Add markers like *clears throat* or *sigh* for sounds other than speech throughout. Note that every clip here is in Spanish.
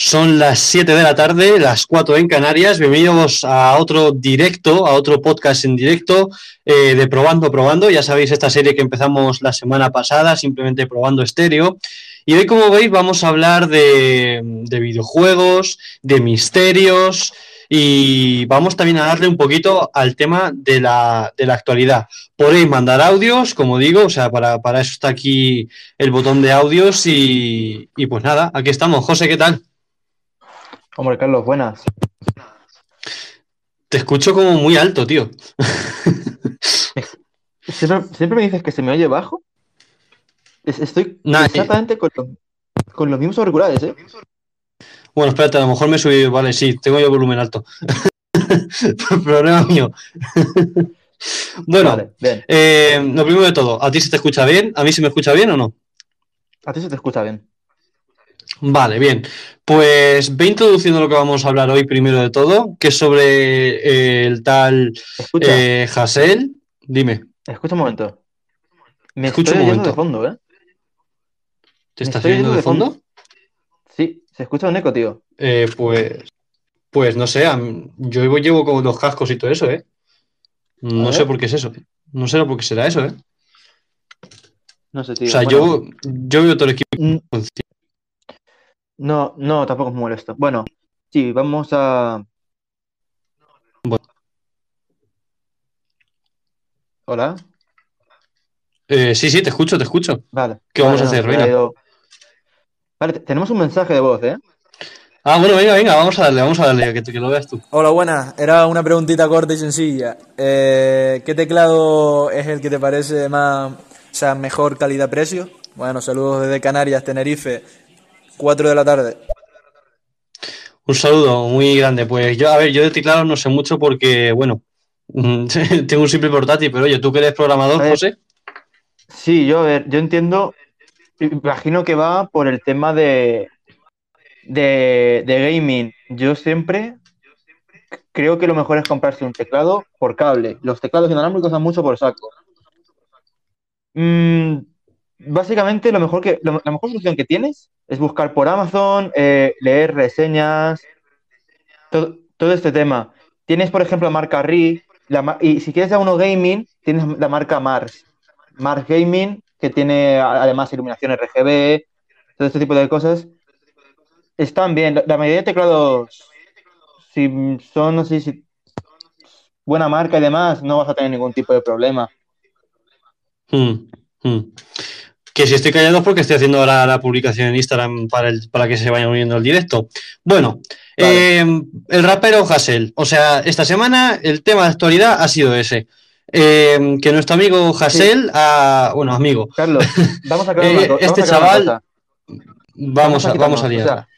Son las 7 de la tarde, las 4 en Canarias. Bienvenidos a otro directo, a otro podcast en directo eh, de Probando, Probando. Ya sabéis, esta serie que empezamos la semana pasada, simplemente probando estéreo. Y hoy, como veis, vamos a hablar de, de videojuegos, de misterios y vamos también a darle un poquito al tema de la, de la actualidad. Podéis mandar audios, como digo, o sea, para, para eso está aquí el botón de audios y, y pues nada, aquí estamos. José, ¿qué tal? Hombre, Carlos, buenas. Te escucho como muy alto, tío. *laughs* Siempre, me dices que se me oye bajo. Estoy exactamente con, con, los mismos auriculares, ¿eh? Bueno, espérate, a lo mejor me subí. Vale, sí, tengo yo volumen alto. *laughs* Problema mío. *laughs* bueno, eh, lo primero de todo, ¿a ti se te escucha bien? ¿A mí se me escucha bien o no? A ti se te escucha bien. Vale, bien. Pues ve introduciendo lo que vamos a hablar hoy primero de todo, que es sobre eh, el tal eh, Hassel. Dime. Escucha un momento. Me Escucha un momento. de fondo, ¿eh? ¿Te estás viendo de fondo? Sí, se escucha un eco, tío. Eh, pues, pues no sé, yo llevo como los cascos y todo eso, ¿eh? No sé por qué es eso. No sé por qué será eso, ¿eh? No sé, tío. O sea, yo, yo veo todo el equipo. Mm. No, no, tampoco es molesto. Bueno, sí, vamos a. Hola. Eh, sí, sí, te escucho, te escucho. Vale. ¿Qué vamos a hacer, Reina? Vale, tenemos un mensaje de voz, ¿eh? Ah, bueno, venga, venga, vamos a darle, vamos a darle, que, que lo veas tú. Hola, buenas. Era una preguntita corta y sencilla. Eh, ¿Qué teclado es el que te parece más, o sea, mejor calidad-precio? Bueno, saludos desde Canarias, Tenerife. 4 de la tarde. Un saludo muy grande. Pues yo, a ver, yo de teclado no sé mucho porque, bueno, *laughs* tengo un simple portátil, pero oye, ¿tú que eres programador, José? Sí, yo, a ver, yo entiendo, imagino que va por el tema de, de, de gaming. Yo siempre creo que lo mejor es comprarse un teclado por cable. Los teclados inalámbricos dan mucho por saco. Mm, básicamente lo mejor que, la mejor solución que tienes es buscar por Amazon, eh, leer reseñas, todo, este tema. Tienes, por ejemplo, la marca RI, y si quieres ya uno gaming, tienes la marca Mars. Mars Gaming, que tiene además iluminación RGB, todo este tipo de cosas. Están bien. La, mayoría de teclados, si son, no sé si buena marca y demás, no vas a tener ningún tipo de problema. Hmm, hmm. Que si estoy callado es porque estoy haciendo ahora la publicación en Instagram para, el, para que se vayan uniendo al directo. Bueno, eh, el rapero Hassel. O sea, esta semana el tema de actualidad ha sido ese. Eh, que nuestro amigo Hassel, bueno, amigo. Carlos, vamos a aclarar *laughs* eh, Este chaval, vamos a, vamos a liar.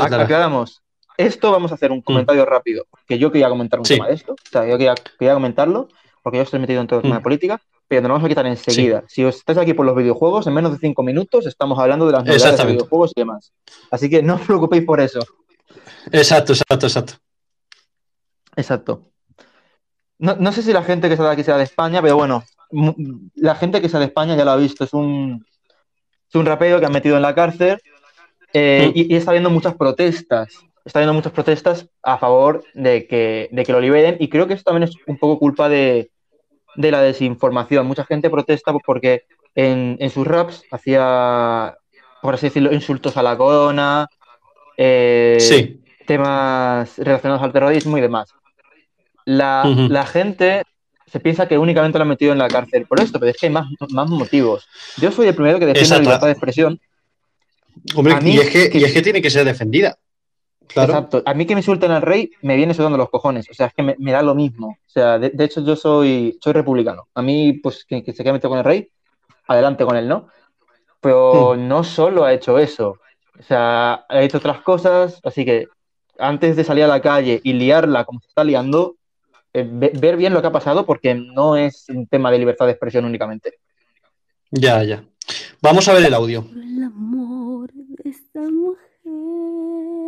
aclaramos. Esto vamos a hacer un comentario rápido, que yo quería comentar un tema de esto. O sea, yo quería, comentarlo, porque yo estoy metido en todo el tema de mm. política nos vamos a quitar enseguida. Si os estáis aquí por los videojuegos, en menos de cinco minutos estamos hablando de las novedades de videojuegos y demás. Así que no os preocupéis por eso. Exacto, exacto, exacto. Exacto. No, sé si la gente que está aquí sea de España, pero bueno, la gente que sea de España ya lo ha visto. Es un, es un rapero que han metido en la cárcel eh, mm. y, está habiendo muchas protestas. Está habiendo muchas protestas a favor de que, de que lo liberen y creo que eso también es un poco culpa de, de la desinformación. Mucha gente protesta porque en, sus raps hacía, por así decirlo, insultos a la corona, eh, temas relacionados al terrorismo y demás. La, gente se piensa que únicamente lo han metido en la cárcel por esto, pero es que hay más, más motivos. Yo soy el primero que defiende la libertad de expresión. Hombre, y, es que, y es que tiene que ser defendida. Exacto. A mí que me insulten al rey me viene sudando los cojones. O sea, es que me, da lo mismo. O sea, de, hecho yo soy, soy republicano. A mí, pues, que, se quede metido con el rey, adelante con él, ¿no? Pero hmm. no solo ha hecho eso. O sea, ha hecho otras cosas. Así que antes de salir a la calle y liarla como se está liando, eh, ver bien lo que ha pasado porque no es un tema de libertad de expresión únicamente. Ya, ya. Vamos a ver el audio. El amor de esta mujer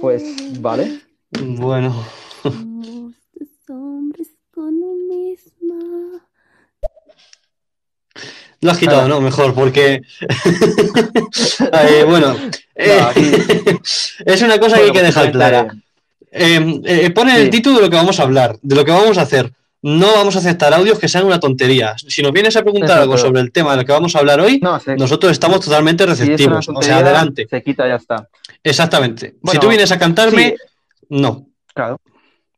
pues, vale. Bueno. Lo has quitado. ¿no? Mejor, porque. *laughs* Eh, bueno, eh, *laughs* es una cosa que hay que dejar clara. Eh, eh, pone el título de lo que vamos a hablar, de lo que vamos a hacer. No vamos a aceptar audios que sean una tontería. Si nos vienes a preguntar Exacto. algo sobre el tema de lo que vamos a hablar hoy, No, se- nosotros estamos totalmente si es una receptivos. O sea, adelante. Se quita y ya está. Exactamente. si tú vienes a cantarme, sí. no. Claro.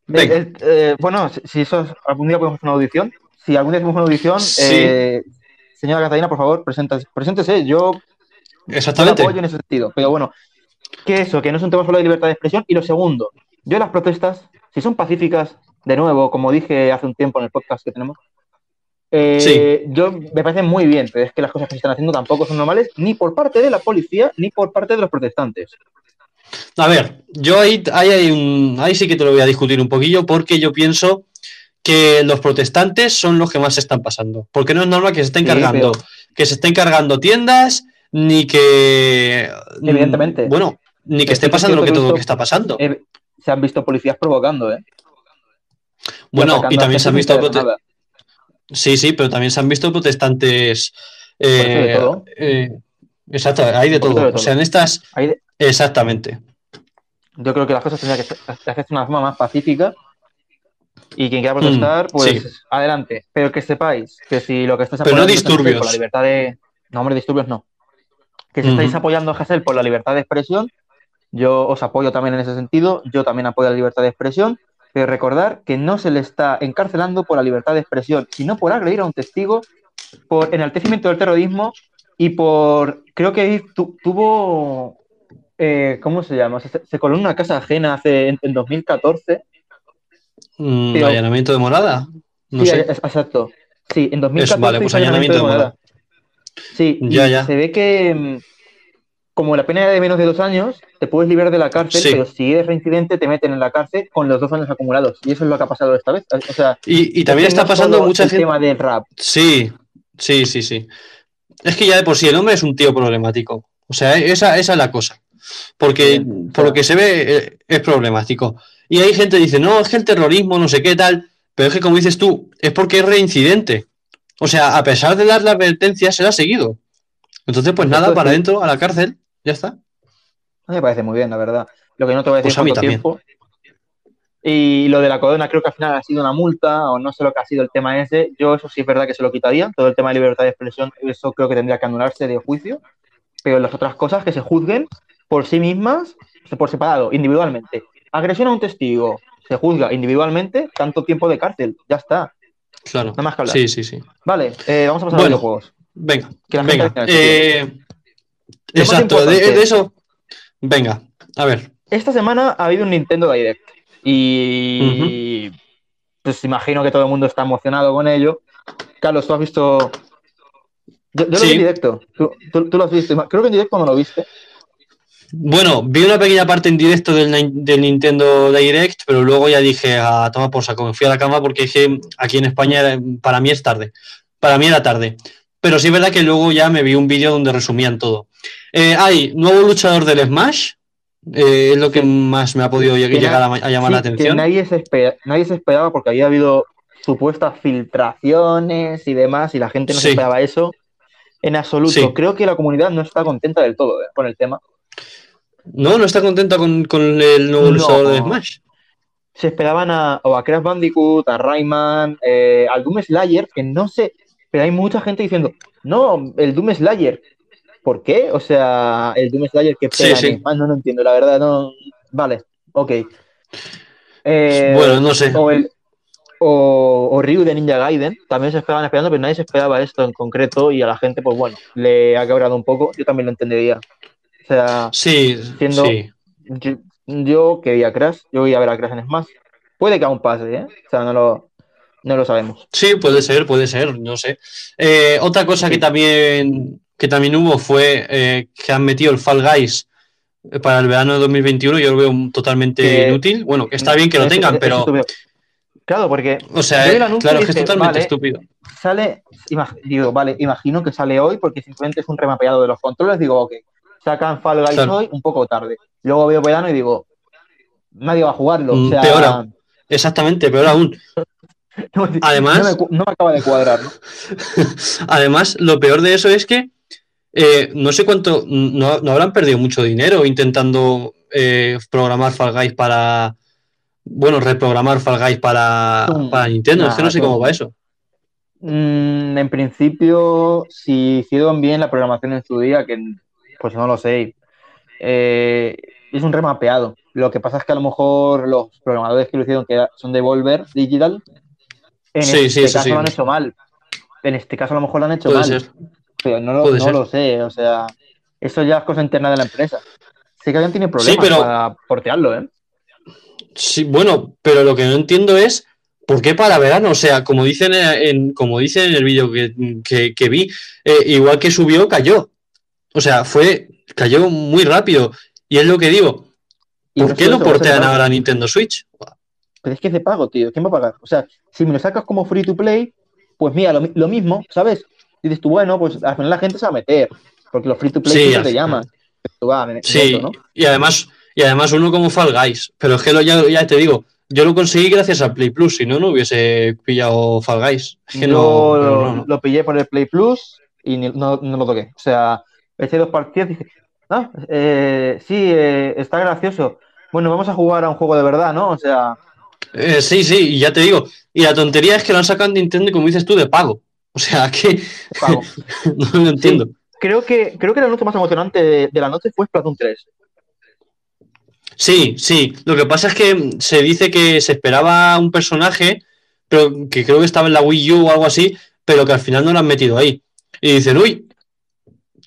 Venga. Eh, eh, bueno, si, eso es- algún día podemos hacer una audición. Si algún día hacemos una audición, Sí. eh, señora Catalina, por favor, preséntase. Preséntese. Yo, Exactamente. apoyo en ese sentido. Pero bueno, que eso, que no es un tema solo de libertad de expresión. Y lo segundo, yo las protestas, si son pacíficas, de nuevo, como dije hace un tiempo en el podcast que tenemos, eh, yo me parece muy bien, pero es que las cosas que se están haciendo tampoco son normales, ni por parte de la policía, ni por parte de los protestantes. A ver, yo ahí, ahí, hay un, ahí sí que te lo voy a discutir un poquillo porque yo pienso que los protestantes son los que más se están pasando. Porque no es normal que se estén Sí, cargando, pero- que se estén cargando tiendas, ni que. Evidentemente. Bueno, ni que esté sí pasando lo que todo lo que está pasando. Eh, se han visto policías provocando, ¿eh? bueno, y también se han visto. nada. Sí, sí, pero también se han visto protestantes. de eh, todo. eh, exacto, hay de todo. O sea, en estas. De- Exactamente. yo creo que las cosas tendrían que se- hacerse de una forma más pacífica y quien quiera protestar, Mm, pues sí. adelante. Pero que sepáis que si lo que estáis Pero no apoyando Hasél disturbios. por la libertad de... No, hombre, disturbios no. Que si estáis apoyando a Hassel por la libertad de expresión, yo os apoyo también en ese sentido. Yo también apoyo la libertad de expresión. Pero recordar que no se le está encarcelando por la libertad de expresión, sino por agredir a un testigo, por enaltecimiento del terrorismo y por. Creo que tu- tuvo. eh, ¿Cómo se llama? Se, se coló en una casa ajena hace en, en 2014. Mm, Pero- allanamiento de morada. No sí, sé. es- exacto. Sí, en 2014 Eso, vale, pues allanamiento allanamiento de morada. Sí, Ya, ya. se ve que mm, como la pena era de menos de dos años, te puedes liberar de la cárcel, Sí. pero si eres reincidente te meten en la cárcel con los dos años acumulados. Y eso es lo que ha pasado esta vez. O sea, Y, y también está pasando mucha el gente. tema del rap. Sí, sí, sí, sí. Es que ya de por sí el hombre es un tío problemático. O sea, esa, esa es la cosa. Porque Sí, por lo que se ve eh, es problemático. Y hay gente que dice, no, es que el terrorismo, no sé qué tal. Pero es que como dices tú, es porque es reincidente. O sea, a pesar de dar la advertencia, se la ha seguido. Entonces, pues nada, para adentro, a la cárcel, ya está. A mí me parece muy bien, la verdad. Lo que no te voy a decir Pues a mí cuánto tiempo. Y lo de la corona creo que al final ha sido una multa o no sé lo que ha sido el tema ese. Yo eso sí es verdad que se lo quitaría. Todo el tema de libertad de expresión, eso creo que tendría que anularse de juicio. Pero las otras cosas que se juzguen por sí mismas, por separado, individualmente. Agresión a un testigo, se juzga individualmente, tanto tiempo de cárcel. Ya está. Claro. Nada más que hablar. Sí, sí, sí. Vale, eh, vamos a pasar Bueno. a. Venga, la gente venga. final, eh, exacto, de, eso. Venga, a ver. Esta semana ha habido un Nintendo Direct y pues imagino que todo el mundo está emocionado con ello. Carlos, tú has visto... Yo, yo lo vi en directo. ¿Tú, tú- tú lo has visto. Creo que en directo no lo viste. Bueno, vi una pequeña parte en directo del, Nin- del Nintendo Direct, pero luego ya dije a toma por saco, me fui a la cama porque dije aquí en España para mí es tarde. Para mí era tarde. Pero sí es verdad que luego ya me vi un vídeo donde resumían todo. Eh, hay nuevo luchador del Smash, eh, es lo que más me ha podido llegar a, llamar la que atención. nadie se, espera- nadie se esperaba porque había habido supuestas filtraciones y demás y la gente no Sí. se esperaba eso. En absoluto. Sí. Creo que la comunidad no está contenta del todo eh, con el tema. No, no está contenta con, con el nuevo No. luchador de Smash. se esperaban a, o a Crash Bandicoot, a Rayman, eh, al Doom Slayer, que no sé, pero hay mucha gente diciendo, no, el Doom Slayer, ¿por qué? O sea, el Doom Slayer que pega sí. Smash, no lo entiendo, la verdad, no, vale, ok. Eh, Bueno, no sé. o, el, o, o Ryu de Ninja Gaiden, también se esperaban esperando, pero nadie se esperaba esto en concreto y a la gente, pues bueno, le ha quebrado un poco, yo también lo entendería. O sea, Sí, Siendo- sí. yo, yo quería Crash, yo voy a ver a Crash en Smash. Puede que aún pase, ¿eh? O sea, no lo, no lo sabemos. Sí, puede ser, puede ser, no sé. Eh, otra cosa que también, que también hubo fue eh, que han metido el Fall Guys eh, para el verano de 2021. Yo lo veo totalmente Que- inútil. Bueno, que está bien que lo tengan, pero, estúpido. Claro, porque o sea, eh, claro, y es que es dije, totalmente vale, estúpido. sale, imag- digo, vale, imagino que sale hoy porque simplemente es un remapeado de los controles, digo, ok, sacan Fall Guys Claro. hoy un poco tarde. Luego veo verano y digo, nadie va a jugarlo. Mm, O sea, peor aún. Exactamente, peor aún. *laughs* No, Además- no me, no me acaba de cuadrar, ¿no? *laughs* Además, lo peor de eso es que eh, no sé cuánto, no, no habrán perdido mucho dinero intentando eh, programar Fall Guys para, bueno, reprogramar Fall Guys para, Mm, para Nintendo. es que no sé nah, cómo va eso. Mm, en principio, si hicieron bien la programación en su día, que pues no lo sé. Eh, es un remapeado. Lo que pasa es que a lo mejor los programadores que lo hicieron, que son de Volver Digital, en Sí, este sí, caso sí. lo han hecho mal. En este caso a lo mejor lo han hecho Puede mal. ser. Pero no, lo, no lo sé, o sea, eso ya es cosa interna de la empresa. Sé que alguien tiene problemas pero- para portearlo, ¿eh? Sí, bueno, pero lo que no entiendo es por qué para verano. O sea, como dicen en, como dicen en el vídeo que, que- que vi, eh, igual que subió, cayó. O sea, fue, cayó muy rápido. Y es lo que digo. ¿Por no qué ser portean ahora a Nintendo Switch? Pero es que es de pago, tío. ¿Quién va a pagar? O sea, si me lo sacas como free to play, pues mira, lo, mi- lo mismo, ¿sabes? Dices tú, bueno, pues al final la gente se va a meter, porque los free to play Sí, te llaman. Sí, ¿no? y además, y además uno como Fall Guys. Pero es que lo, ya, ya te digo, yo lo conseguí gracias al Play Plus, si no, no hubiese pillado Fall Guys. Es que Yo no, pero no, no. lo pillé por el Play Plus y ni- no, no lo toqué. O sea, eché dos partidas y dije, ah, eh, sí, eh, está gracioso. Bueno, vamos a jugar a un juego de verdad, ¿no? O sea, Eh, sí, sí, y ya te digo. Y la tontería es que lo han sacado en Nintendo, como dices tú, de pago. O sea, *laughs* que *laughs* no lo entiendo. Creo que, creo que el anuncio más emocionante de, de la noche fue Splatoon 3. Sí, sí. Lo que pasa es que se dice que se esperaba un personaje, pero que creo que estaba en la Wii U o algo así, pero que al final no lo han metido ahí. Y dicen, uy,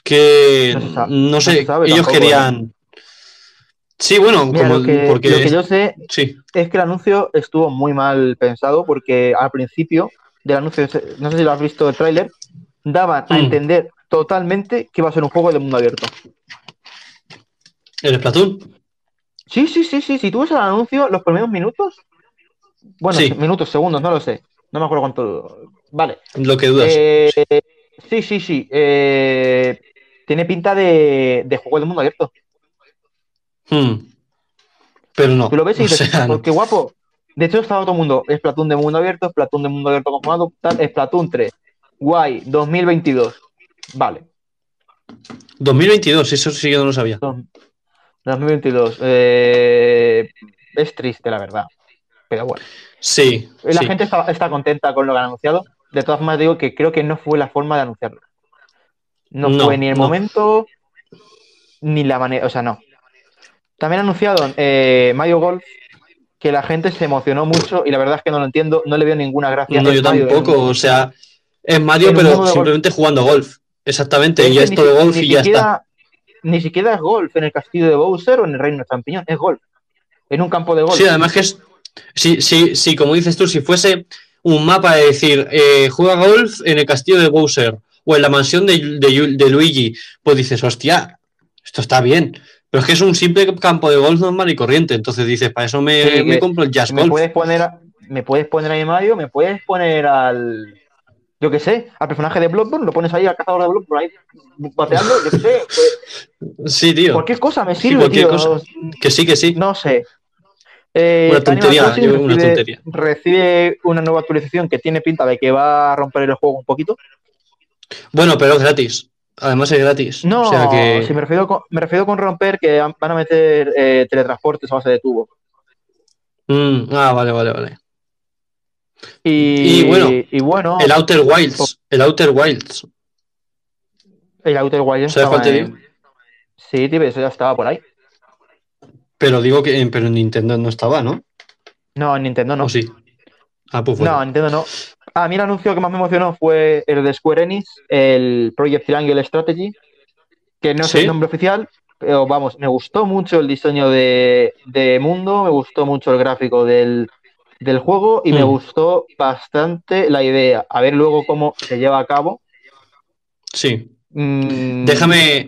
que No sé, sabe ellos tampoco, ¿eh? querían. Sí, bueno, Mira, como lo que, porque lo que yo sé sí. es que el anuncio estuvo muy mal pensado porque al principio del anuncio, no sé si lo has visto el tráiler, daban a Mm. entender totalmente que iba a ser un juego de mundo abierto. El Splatoon. Sí, sí, sí, sí. Si tú ves el anuncio, los primeros minutos, bueno, Sí. minutos, segundos, no lo sé. No me acuerdo cuánto. Vale. Lo que dudas. Eh, sí, sí, sí. Eh, tiene pinta de, de juego de mundo abierto. Hmm. Pero no. Tú lo ves y *laughs* O dices, sea, no. "Oh, qué guapo. De hecho, estaba todo el mundo. Splatoon de mundo abierto, Splatoon de mundo abierto conjugado, tal, Splatoon 3. Guay, 2022. Vale. 2022, eso sí que no lo sabía. Dos- 2022. Eh, es triste, la verdad. Pero bueno. Sí. La sí. gente está, está contenta con lo que han anunciado. De todas formas, digo que creo que no fue la forma de anunciarlo. No, No, fue ni el no. momento, ni la manera. O sea, no. También anunciaron eh, Mario Golf, que la gente se emocionó mucho y la verdad es que no lo entiendo. No le veo ninguna gracia. No, yo Mario, tampoco. O sea, es Mario, pero simplemente jugando golf. Exactamente. Y que es ni todo si- golf y ya está. siquiera, Ni siquiera es golf en el castillo de Bowser o en el reino de champiñón. Es golf. En un campo de golf. Sí, además que es. Sí, sí, sí, como dices tú, si fuese un mapa de decir, eh, juega golf en el castillo de Bowser o en la mansión de, de- de Luigi, pues dices, hostia, esto está bien. Pero es que es un simple campo de golf normal y corriente. Entonces dices, para eso me, Sí, me que compro el Jazz me Golf. puedes poner a- me puedes poner ahí Mario, me puedes poner al yo qué sé, al personaje de Bloodborne, lo pones ahí al cazador de Bloodborne ahí bateando, yo qué sé, pues, *laughs* Sí, tío. cualquier cosa me Sí, sirve, cualquier tío. cosa. Que sí, que sí. No sé. Eh, Una tontería, yo- una recibe, tontería. recibe una nueva actualización que tiene pinta de que va a romper el juego un poquito. Bueno, pero es gratis. Además es gratis. No, o sea que. si me refiero con, me refiero con romper que van a meter eh, teletransportes a base de tubo. Mm, ah, vale, vale, vale. Y, Y bueno, y bueno, El Outer Wilds. El Outer Wilds. el Outer Wilds ¿Sabes en- Sí, tío, eso ya estaba por ahí. Pero digo que pero en Nintendo no estaba, ¿no? No, en Nintendo no. ¿O sí? Ah, pues No, en Nintendo no. A mí el anuncio que más me emocionó fue el de Square Enix, el Project Triangle Strategy, que no es el nombre oficial, pero vamos, me gustó mucho el diseño de, de mundo, me gustó mucho el gráfico del, del juego y me Mm. gustó bastante la idea. A ver luego cómo se lleva a cabo. Sí. Mm, Déjame-.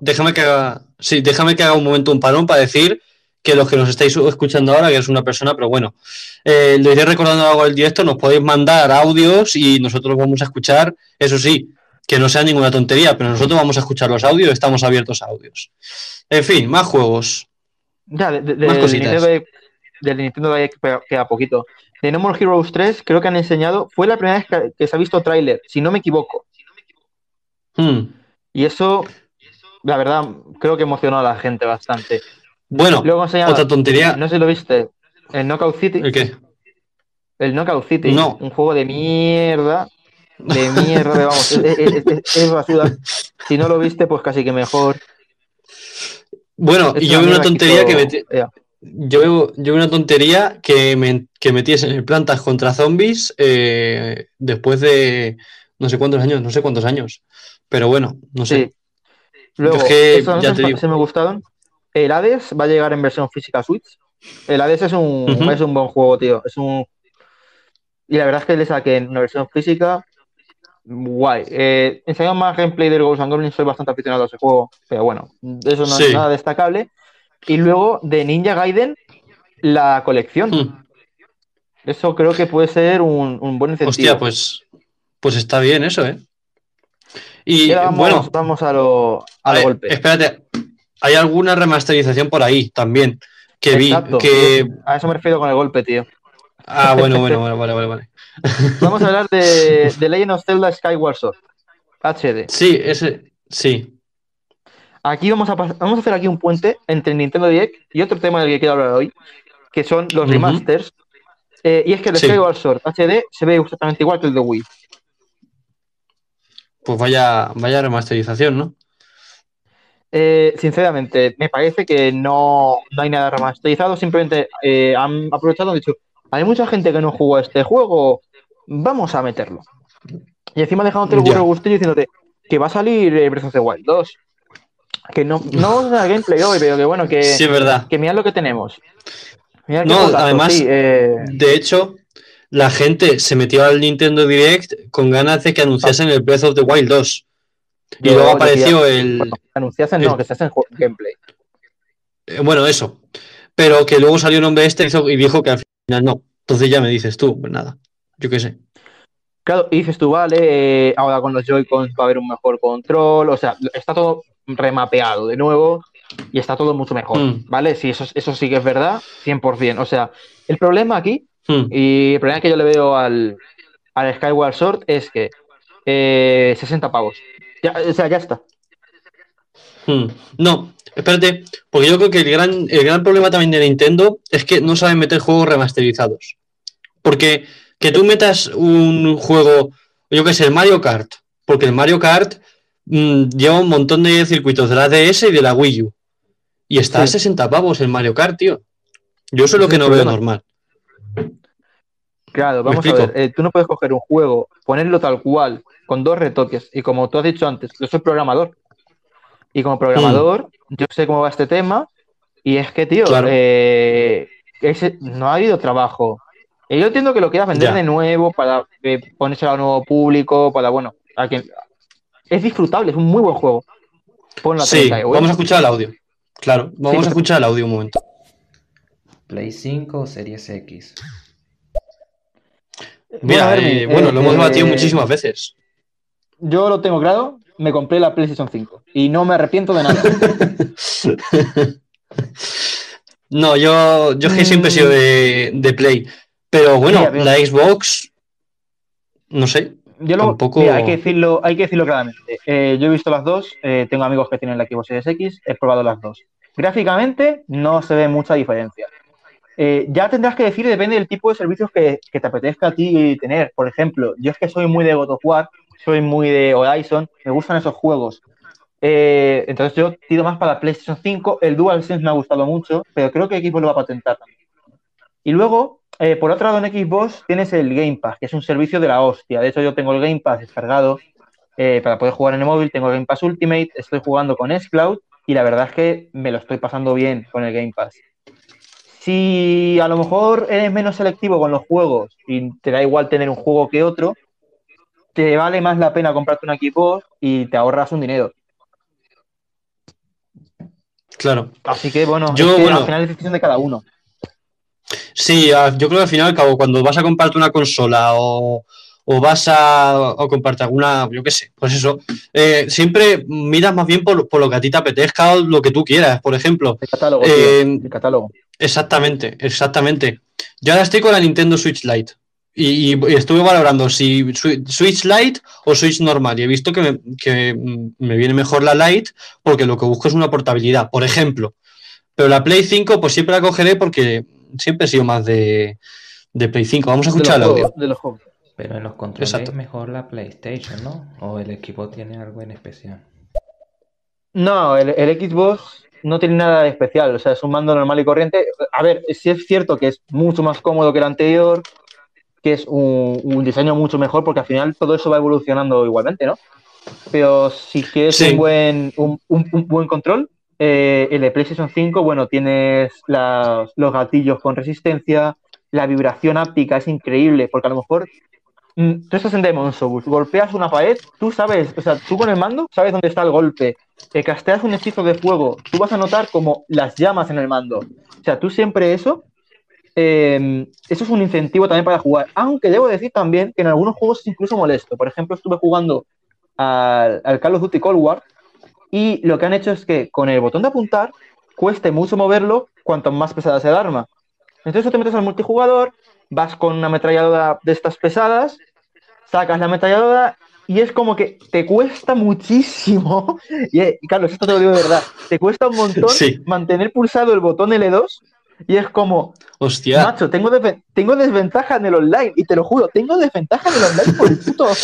Déjame que haga. Sí, déjame que haga un momento un parón para decir que los que nos estáis escuchando ahora, que es una persona, pero bueno, eh, lo iré recordando algo del directo, nos podéis mandar audios y nosotros vamos a escuchar, eso sí, que no sea ninguna tontería, pero nosotros vamos a escuchar los audios, estamos abiertos a audios. En fin, más juegos. Ya, de- de- Más del cositas. Nintendo, de- del Nintendo queda- queda poquito. de No More Heroes 3, creo que han enseñado, fue la primera vez que, que se ha visto tráiler, si no me equivoco. Hmm. Y eso, la verdad, creo que emocionó a la gente bastante. Bueno, otra tontería. No sé lo viste, el Knockout City. ¿El qué? El Knockout City, No. un juego de mierda. De mierda, vamos, es, es- es- es basura. Si no lo viste, pues casi que mejor. Bueno, y yo vi una tontería que hizo metí, EA. yo, yo vi una tontería que, me, que metías en plantas contra zombies eh, después de no sé cuántos años, no sé cuántos años. Pero bueno, no sé. Sí. Luego, es que, ya anuncios te digo. se me gustaron. El Hades va a llegar en versión física Switch. El Hades es un, es un buen juego, tío. Es un... Y la verdad es que le saqué en una versión física. Guay. Eh, enseñaron más gameplay del Ghosts and Goblins. Soy bastante aficionado a ese juego. Pero bueno, eso no Sí. es nada destacable. Y luego de Ninja Gaiden, la colección. Hmm. Eso creo que puede ser un, un buen incentivo. Hostia, pues, pues está bien eso, ¿eh? Y vamos, bueno, vamos a lo, a ver, golpe. espérate, hay alguna remasterización por ahí también que Exacto. vi que A eso me refiero con el golpe, tío. ah bueno *laughs* bueno bueno vale vale vale Vamos a hablar de, *laughs* de Legend of Zelda Skyward Sword HD. sí ese sí Aquí vamos a, vamos a hacer aquí un puente entre Nintendo Direct y otro tema del que quiero hablar hoy, que son los remasters. Eh, y es que el Sí. Skyward Sword HD se ve exactamente igual que el de Wii. pues vaya vaya remasterización no Eh, sinceramente, me parece que no, no hay nada remasterizado, simplemente eh, han aprovechado y han dicho, hay mucha gente que no jugó a este juego, vamos a meterlo. Y encima dejándote el burro gustillo diciéndote que va a salir Breath of the Wild 2. Que no, no vamos a gameplay hoy, pero que bueno, que, sí es verdad que mirad lo que tenemos. Mirad No, además- sí, eh, de hecho la gente se metió al Nintendo Direct con ganas de que anunciasen el Breath of the Wild 2 y luego decía- apareció el bueno, anunciasen, no, que se hacen gameplay. eh, bueno eso pero que luego salió un hombre este y dijo que al final no entonces ya me dices tú pues nada yo qué sé Claro, y dices tú, vale, eh, ahora con los Joy-Cons va a haber un mejor control, o sea, está todo remapeado de nuevo y está todo mucho mejor, Mm. ¿vale? Sí, eso, eso sí que es verdad, 100%. O sea, el problema aquí, Hmm. y el problema que yo le veo al, al Skyward Sword es que eh, 60 pavos. Ya, o sea, ya está. Hmm. No, espérate, porque yo creo que el gran, el gran problema también de Nintendo es que no saben meter juegos remasterizados. Porque que tú metas un juego, yo que sé, el Mario Kart, porque el Mario Kart mm, lleva un montón de circuitos de la DS y de la Wii U. Y está a Sí. 60 pavos el Mario Kart, tío. Yo eso es lo que no veo normal. Claro, vamos a ver, eh, tú no puedes coger un juego, ponerlo tal cual, con dos retoques, y como tú has dicho antes, yo soy programador. Y como programador, yo sé cómo va este tema, y es que, tío, Claro. eh, ese- no ha habido trabajo. Y yo entiendo que lo quieras vender Ya. de nuevo para eh, ponérselo a nuevo público, para, bueno, a quien... Es disfrutable, es un muy buen juego. Ponlo a Sí, 30 euros. vamos a escuchar el audio. Claro, vamos a escuchar el audio un momento. Play 5 o Series X. Mira, Bueno, eh, bueno, eh, lo hemos debatido eh, muchísimas veces. Yo lo tengo claro, me compré la PlayStation 5 y no me arrepiento de nada. *laughs* No, yo, yo que siempre he sido de, de Play. Pero bueno, Mira, la Xbox, no sé. Yo lo, Tampoco- mira, hay que decirlo, hay que decirlo claramente. Eh, yo he visto las dos, eh, tengo amigos que tienen la Xbox Series X, he probado las dos. Gráficamente no se ve mucha diferencia. Eh, ya tendrás que decir, depende del tipo de servicios que, que te apetezca a ti tener. Por ejemplo, yo es que soy muy de God of War, soy muy de Horizon, me gustan esos juegos. Eh, entonces yo tiro más para la PlayStation 5, el DualSense me ha gustado mucho, pero creo que Xbox lo va a patentar. Y luego, eh, por otro lado, en Xbox tienes el Game Pass, que es un servicio de la hostia. De hecho, yo tengo el Game Pass descargado eh, para poder jugar en el móvil, tengo Game Pass Ultimate, estoy jugando con Xcloud y la verdad es que me lo estoy pasando bien con el Game Pass. Si a lo mejor eres menos selectivo con los juegos y te da igual tener un juego que otro, te vale más la pena comprarte un Xbox y te ahorras un dinero. Claro. Así que bueno, Yo, es que bueno. al final es decisión de cada uno. Sí, a- yo creo que al final y al cabo, cuando vas a comprarte una consola o, o vas a, o comprarte alguna, yo qué sé, pues eso, eh, siempre miras más bien por, por lo que a ti te apetezca o lo que tú quieras, por ejemplo. El catálogo, Eh, tío, el catálogo. Exactamente, exactamente. yo ahora estoy con la Nintendo Switch Lite. Y, y estuve valorando si Swi- Switch Lite o Switch normal. Y he visto que me, que me viene mejor la Lite porque lo que busco es una portabilidad, por ejemplo. Pero la Play 5, pues siempre la cogeré porque siempre he sido más de, de Play 5. Vamos a De escuchar el audio. juegos, de los juegos. Pero en los controles Exacto. es mejor la PlayStation, ¿no? O el equipo tiene algo en especial. No, el, el Xbox no tiene nada de especial, o sea, es un mando normal y corriente. A ver, sí es cierto que es mucho más cómodo que el anterior, que es un, un diseño mucho mejor, porque al final todo eso va evolucionando igualmente, ¿no? Pero si quieres Sí. un buen, un, un- un buen control, eh, el de PlayStation 5, bueno, tienes las- los gatillos con resistencia, la vibración áptica es increíble, porque a lo mejor mm, tú estás en Demon's Souls, golpeas una pared, tú sabes, o sea, tú con el mando sabes dónde está el golpe, que casteas un hechizo de fuego, tú vas a notar como las llamas en el mando. O sea, tú siempre eso, eh, eso es un incentivo también para jugar. Aunque debo decir también que en algunos juegos es incluso molesto. Por ejemplo, estuve jugando al, al Call of Duty Cold War y lo que han hecho es que con el botón de apuntar cueste mucho moverlo cuanto más pesada sea el arma. Entonces tú te metes al multijugador, vas con una ametralladora de estas pesadas, sacas la ametralladora y es como que te cuesta muchísimo. *laughs* Y, eh, Carlos, esto te lo digo de verdad. Te cuesta un montón Sí. mantener pulsado el botón L2 y es como, Hostia. macho, tengo, tengo desventaja en el online y te lo juro, tengo desventaja en el online por el puto. *laughs*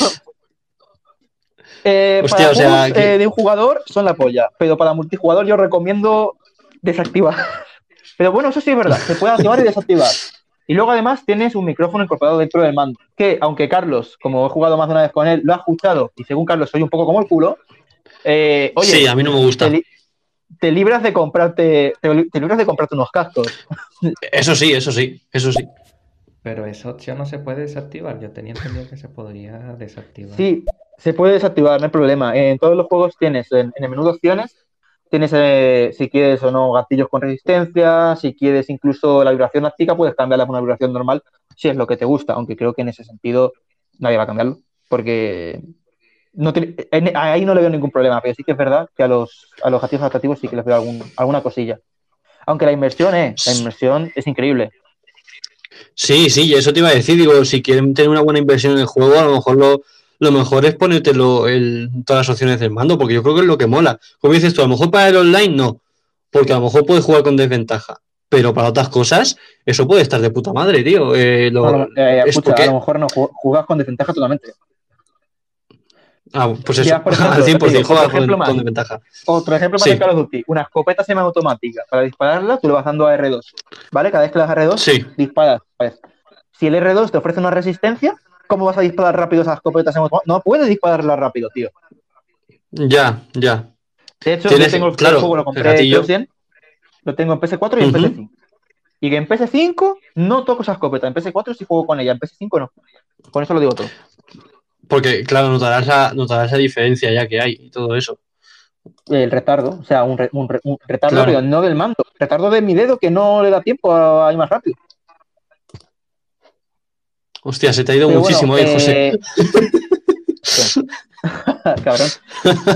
Eh, Hostia, para o sea, juegos, que- eh, de un jugador son la polla, pero para multijugador yo recomiendo desactivar. *laughs* Pero bueno, eso sí es verdad, se puede activar y desactivar. Y luego además tienes un micrófono incorporado dentro del mando, que aunque Carlos, como he jugado más de una vez con él, lo ha escuchado y según Carlos soy un poco como el culo, eh, oye, sí, a mí no me gusta. te, li- te libras de comprarte, te, li- te libras de comprarte unos cascos. Eso sí, eso sí, eso sí. Pero esa opción no se puede desactivar. Yo tenía entendido que se podría desactivar. Sí, se puede desactivar, no hay problema. En todos los juegos tienes en, en el menú de opciones, tienes eh, si quieres o no gatillos con resistencia, si quieres incluso la vibración áptica, puedes cambiarla por una vibración normal si es lo que te gusta, aunque creo que en ese sentido nadie va a cambiarlo, porque no tiene- en- ahí no le veo ningún problema, pero sí que es verdad que a los, a los gatillos adaptativos sí que les veo algún- alguna cosilla. Aunque la inmersión, eh, la inmersión es increíble. Sí, sí, eso te iba a decir, digo, si quieren tener una buena inversión en el juego, a lo mejor lo, lo mejor es ponértelo en todas las opciones del mando, porque yo creo que es lo que mola. Como dices tú, a lo mejor para el online no, porque a lo mejor puedes jugar con desventaja, pero para otras cosas, eso puede estar de puta madre, tío. Eh, lo- A lo- eh, es escucha, porque- a lo mejor no ju- jugas con desventaja totalmente. Ah, pues eso, Ya, por ejemplo, *laughs* al 100% te digo, juega ejemplo con, más. con desventaja. Otro ejemplo para Sí. Call of Duty, una escopeta semiautomática. Para dispararla, tú le vas dando a R2. ¿Vale? Cada vez que le das a R2, Sí, disparas. Pues, si el R2 te ofrece una resistencia, ¿cómo vas a disparar rápido esas escopetas semiautomáticas? No puedes dispararla rápido, tío. ya, ya. De hecho, yo tengo el claro, juego, lo compré gatillo. yo 100, lo tengo en PS4 y en Ujú. PS5. Y que en PS5 no toco esa escopeta, en PS4 sí juego con ella, en PS5 no. Con eso lo digo todo. Porque, claro, notarás la, notarás la diferencia ya que hay y todo eso. El retardo, o sea, un, re- un re- un retardo, Claro. pero no del mando. Retardo de mi dedo que no le da tiempo a, ir más rápido. Hostia, se te ha ido Pero muchísimo bueno, ahí, José. eh, *laughs* *laughs* Cabrón.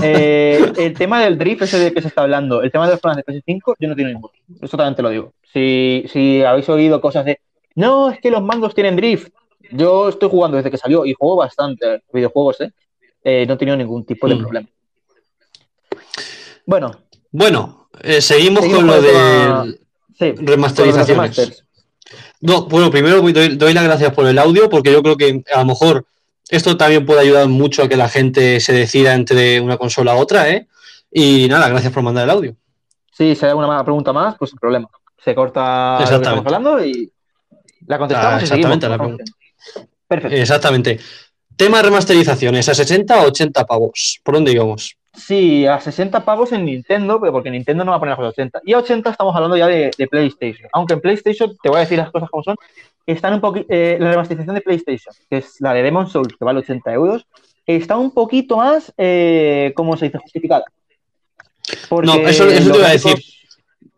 Eh, el tema del drift, ese de que se está hablando, el tema de los planes de PS5, yo no tengo ninguno. Eso también te lo digo. Si, si habéis oído cosas de no, es que los mandos tienen drift. Yo estoy jugando desde que salió y juego bastante videojuegos, ¿eh? Eh, no he tenido ningún tipo de Mm. problema. Bueno, Bueno, eh, seguimos, Seguimos con lo el de sí, remasterizaciones. los. No, bueno, primero doy, doy las gracias por el audio, porque yo creo que a lo mejor esto también puede ayudar mucho a que la gente se decida entre una consola u otra, ¿eh? Y nada, gracias por mandar el audio. Sí, si hay alguna pregunta más, pues sin problema. Se corta lo que estamos Exactamente. hablando y la contestamos Ah, y seguimos. exactamente, la pregunta. Perfecto. Exactamente. Tema remasterizaciones, ¿a 60 o 80 pavos? ¿Por dónde íbamos? Sí, a 60 pavos en Nintendo, pero porque Nintendo no va a poner los 80. Y a 80 estamos hablando ya de, de PlayStation. Aunque en PlayStation, te voy a decir las cosas como son, están un poquito. la remasterización de PlayStation, que es la de Demon Souls, que vale 80 euros, está un poquito más, eh, ¿cómo se dice? Justificada. Porque No, eso- eso te iba a decir.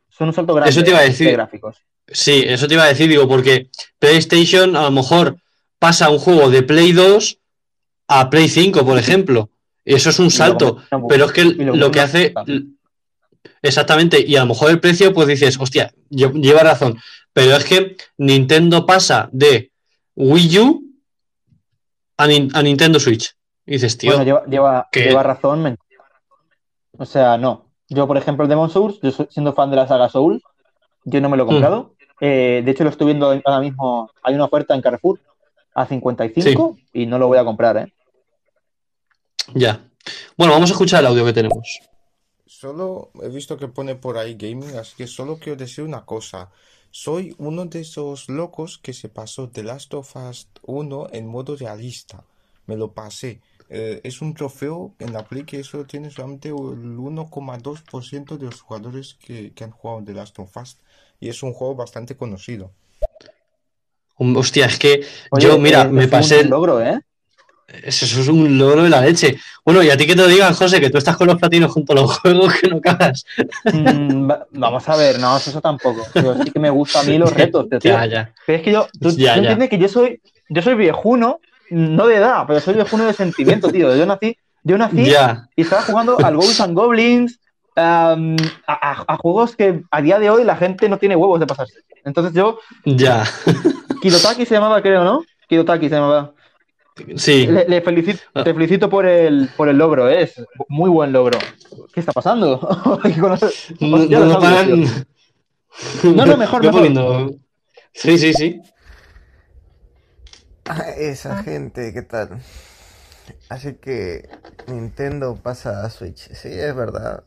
Son un salto grande Eso te iba a decir. de gráficos. Sí, eso te iba a decir, digo, porque PlayStation a lo mejor pasa un juego de Play 2 a Play 5, por ejemplo. Eso es un salto. Pero es que lo que hace. Exactamente, y a lo mejor el precio, pues dices, hostia, lle- lleva razón. pero es que Nintendo pasa de Wii U a, Nin- a Nintendo Switch. Y dices, tío, Bueno, lleva, lleva, razón. men- O sea, no. Yo, por ejemplo, el Demon Souls, yo siendo fan de la saga Soul, yo no me lo he Mm. comprado. Eh, de hecho, lo estoy viendo ahora mismo. Hay una oferta en Carrefour a 55 y no lo voy a comprar, ¿eh? ya. Bueno, vamos a escuchar el audio que tenemos. Solo he visto que pone por ahí gaming, así que solo quiero decir una cosa. Soy uno de esos locos que se pasó The Last of Us 1 en modo realista. Me lo pasé. Eh, es un trofeo en la Play que eso tiene solamente el 1,2% de los jugadores que, que han jugado The Last of Us. Y es un juego bastante conocido. Hostia, es que Oye, yo, mira, eh, me es pasé. un el- logro, ¿eh? Eso es un logro de la leche. Bueno, y a ti que te lo digan, José, que tú estás con los platinos junto a los juegos que no cagas. Mm, va- vamos a ver, no, eso tampoco. Sí que me gustan a mí los *laughs* retos, tío. Ya, ya. Pero es que yo, tú, Ya, tú entiendes que yo soy, yo soy viejuno, no de edad, pero soy viejuno de sentimiento, tío. Yo nací, yo nací Ya, y estaba jugando al Ghosts and Goblins, a- a juegos que a día de hoy la gente no tiene huevos de pasarse. Entonces yo, ya. *laughs* Kirotaki se llamaba, creo, ¿no? Kirotaki se llamaba. Sí. Le, le felicito, Ah. te felicito por el, por el logro, ¿eh? es muy buen logro. ¿Qué está pasando? *laughs* No, no, paran. No, no, mejor, mejor. poniendo- Sí, sí, sí. Ah, Esa gente, ¿qué tal? Así que Nintendo pasa a Switch. Sí, es verdad.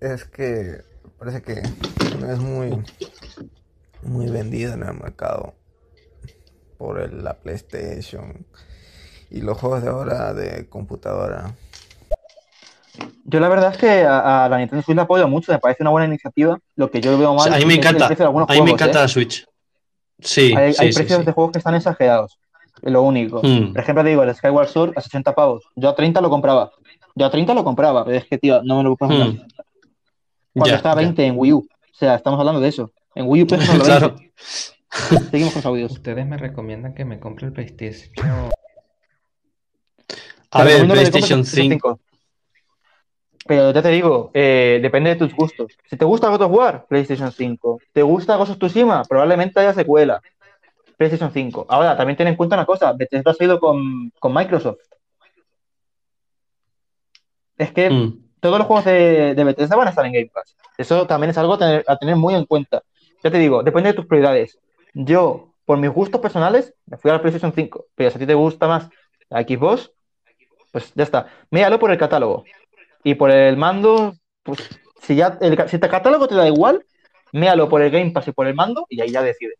Es que parece que no es muy, muy vendida en el mercado por el- la PlayStation y los juegos de ahora de computadora. Yo la verdad es que a, a la Nintendo Switch la apoyo mucho, me parece una buena iniciativa. Lo que yo veo O mal sea, a mí me es el encanta. precio de algunos A mí me encanta ¿eh? la Switch. Sí, Hay, sí, hay sí, precios sí. de juegos que están exagerados. Es lo único. Mm. Por ejemplo, te digo, el Skyward Sword a 60 pavos. Yo a 30 lo compraba. Yo a 30 lo compraba, pero es que, tío, no me lo puedo comprar. Mm. Cuando Ya, estaba ya. 20 en Wii U. O sea, estamos hablando de eso. En Wii U pesos los *laughs* Claro. 20. *laughs* Seguimos con los audios. Ustedes me recomiendan que me compre el PlayStation. A ver, PlayStation compres 5. Pero ya te digo, eh, depende de tus gustos. Si te gusta God of War, PlayStation 5. ¿Te gusta Ghost of Tsushima? Probablemente haya secuela. PlayStation 5. Ahora, también ten en cuenta una cosa. Bethesda ha ido con, con Microsoft. Es que Mm. todos los juegos de, de Bethesda van a estar en Game Pass. Eso también es algo a tener, a tener muy en cuenta. Ya te digo, depende de tus prioridades. Yo, por mis gustos personales, me fui a la PlayStation 5. Pero si a ti te gusta más la Xbox, pues ya está. Míralo por el catálogo. Y por el mando, pues si ya el, si el catálogo te da igual, míralo por el Game Pass y por el mando y ahí ya decides.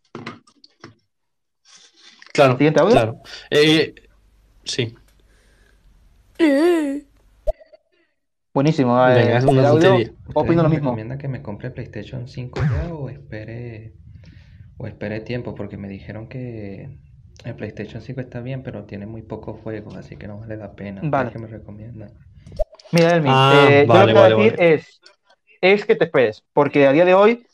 Claro, ¿Siguiente audio? claro. Eh, sí. Buenísimo. eh, Venga, es una el audio, tontería. ¿Ustedes opino lo mismo. recomiendan que me compre PlayStation 5 ya o espere o espere tiempo? Porque me dijeron que el PlayStation 5 está bien, pero tiene muy pocos juegos, así que no vale la pena. ¿Ustedes Vale. qué me recomiendan? Mira, Elmi, Ah, eh, yo vale, lo que voy a vale, decir es, es que te esperes, porque a día de hoy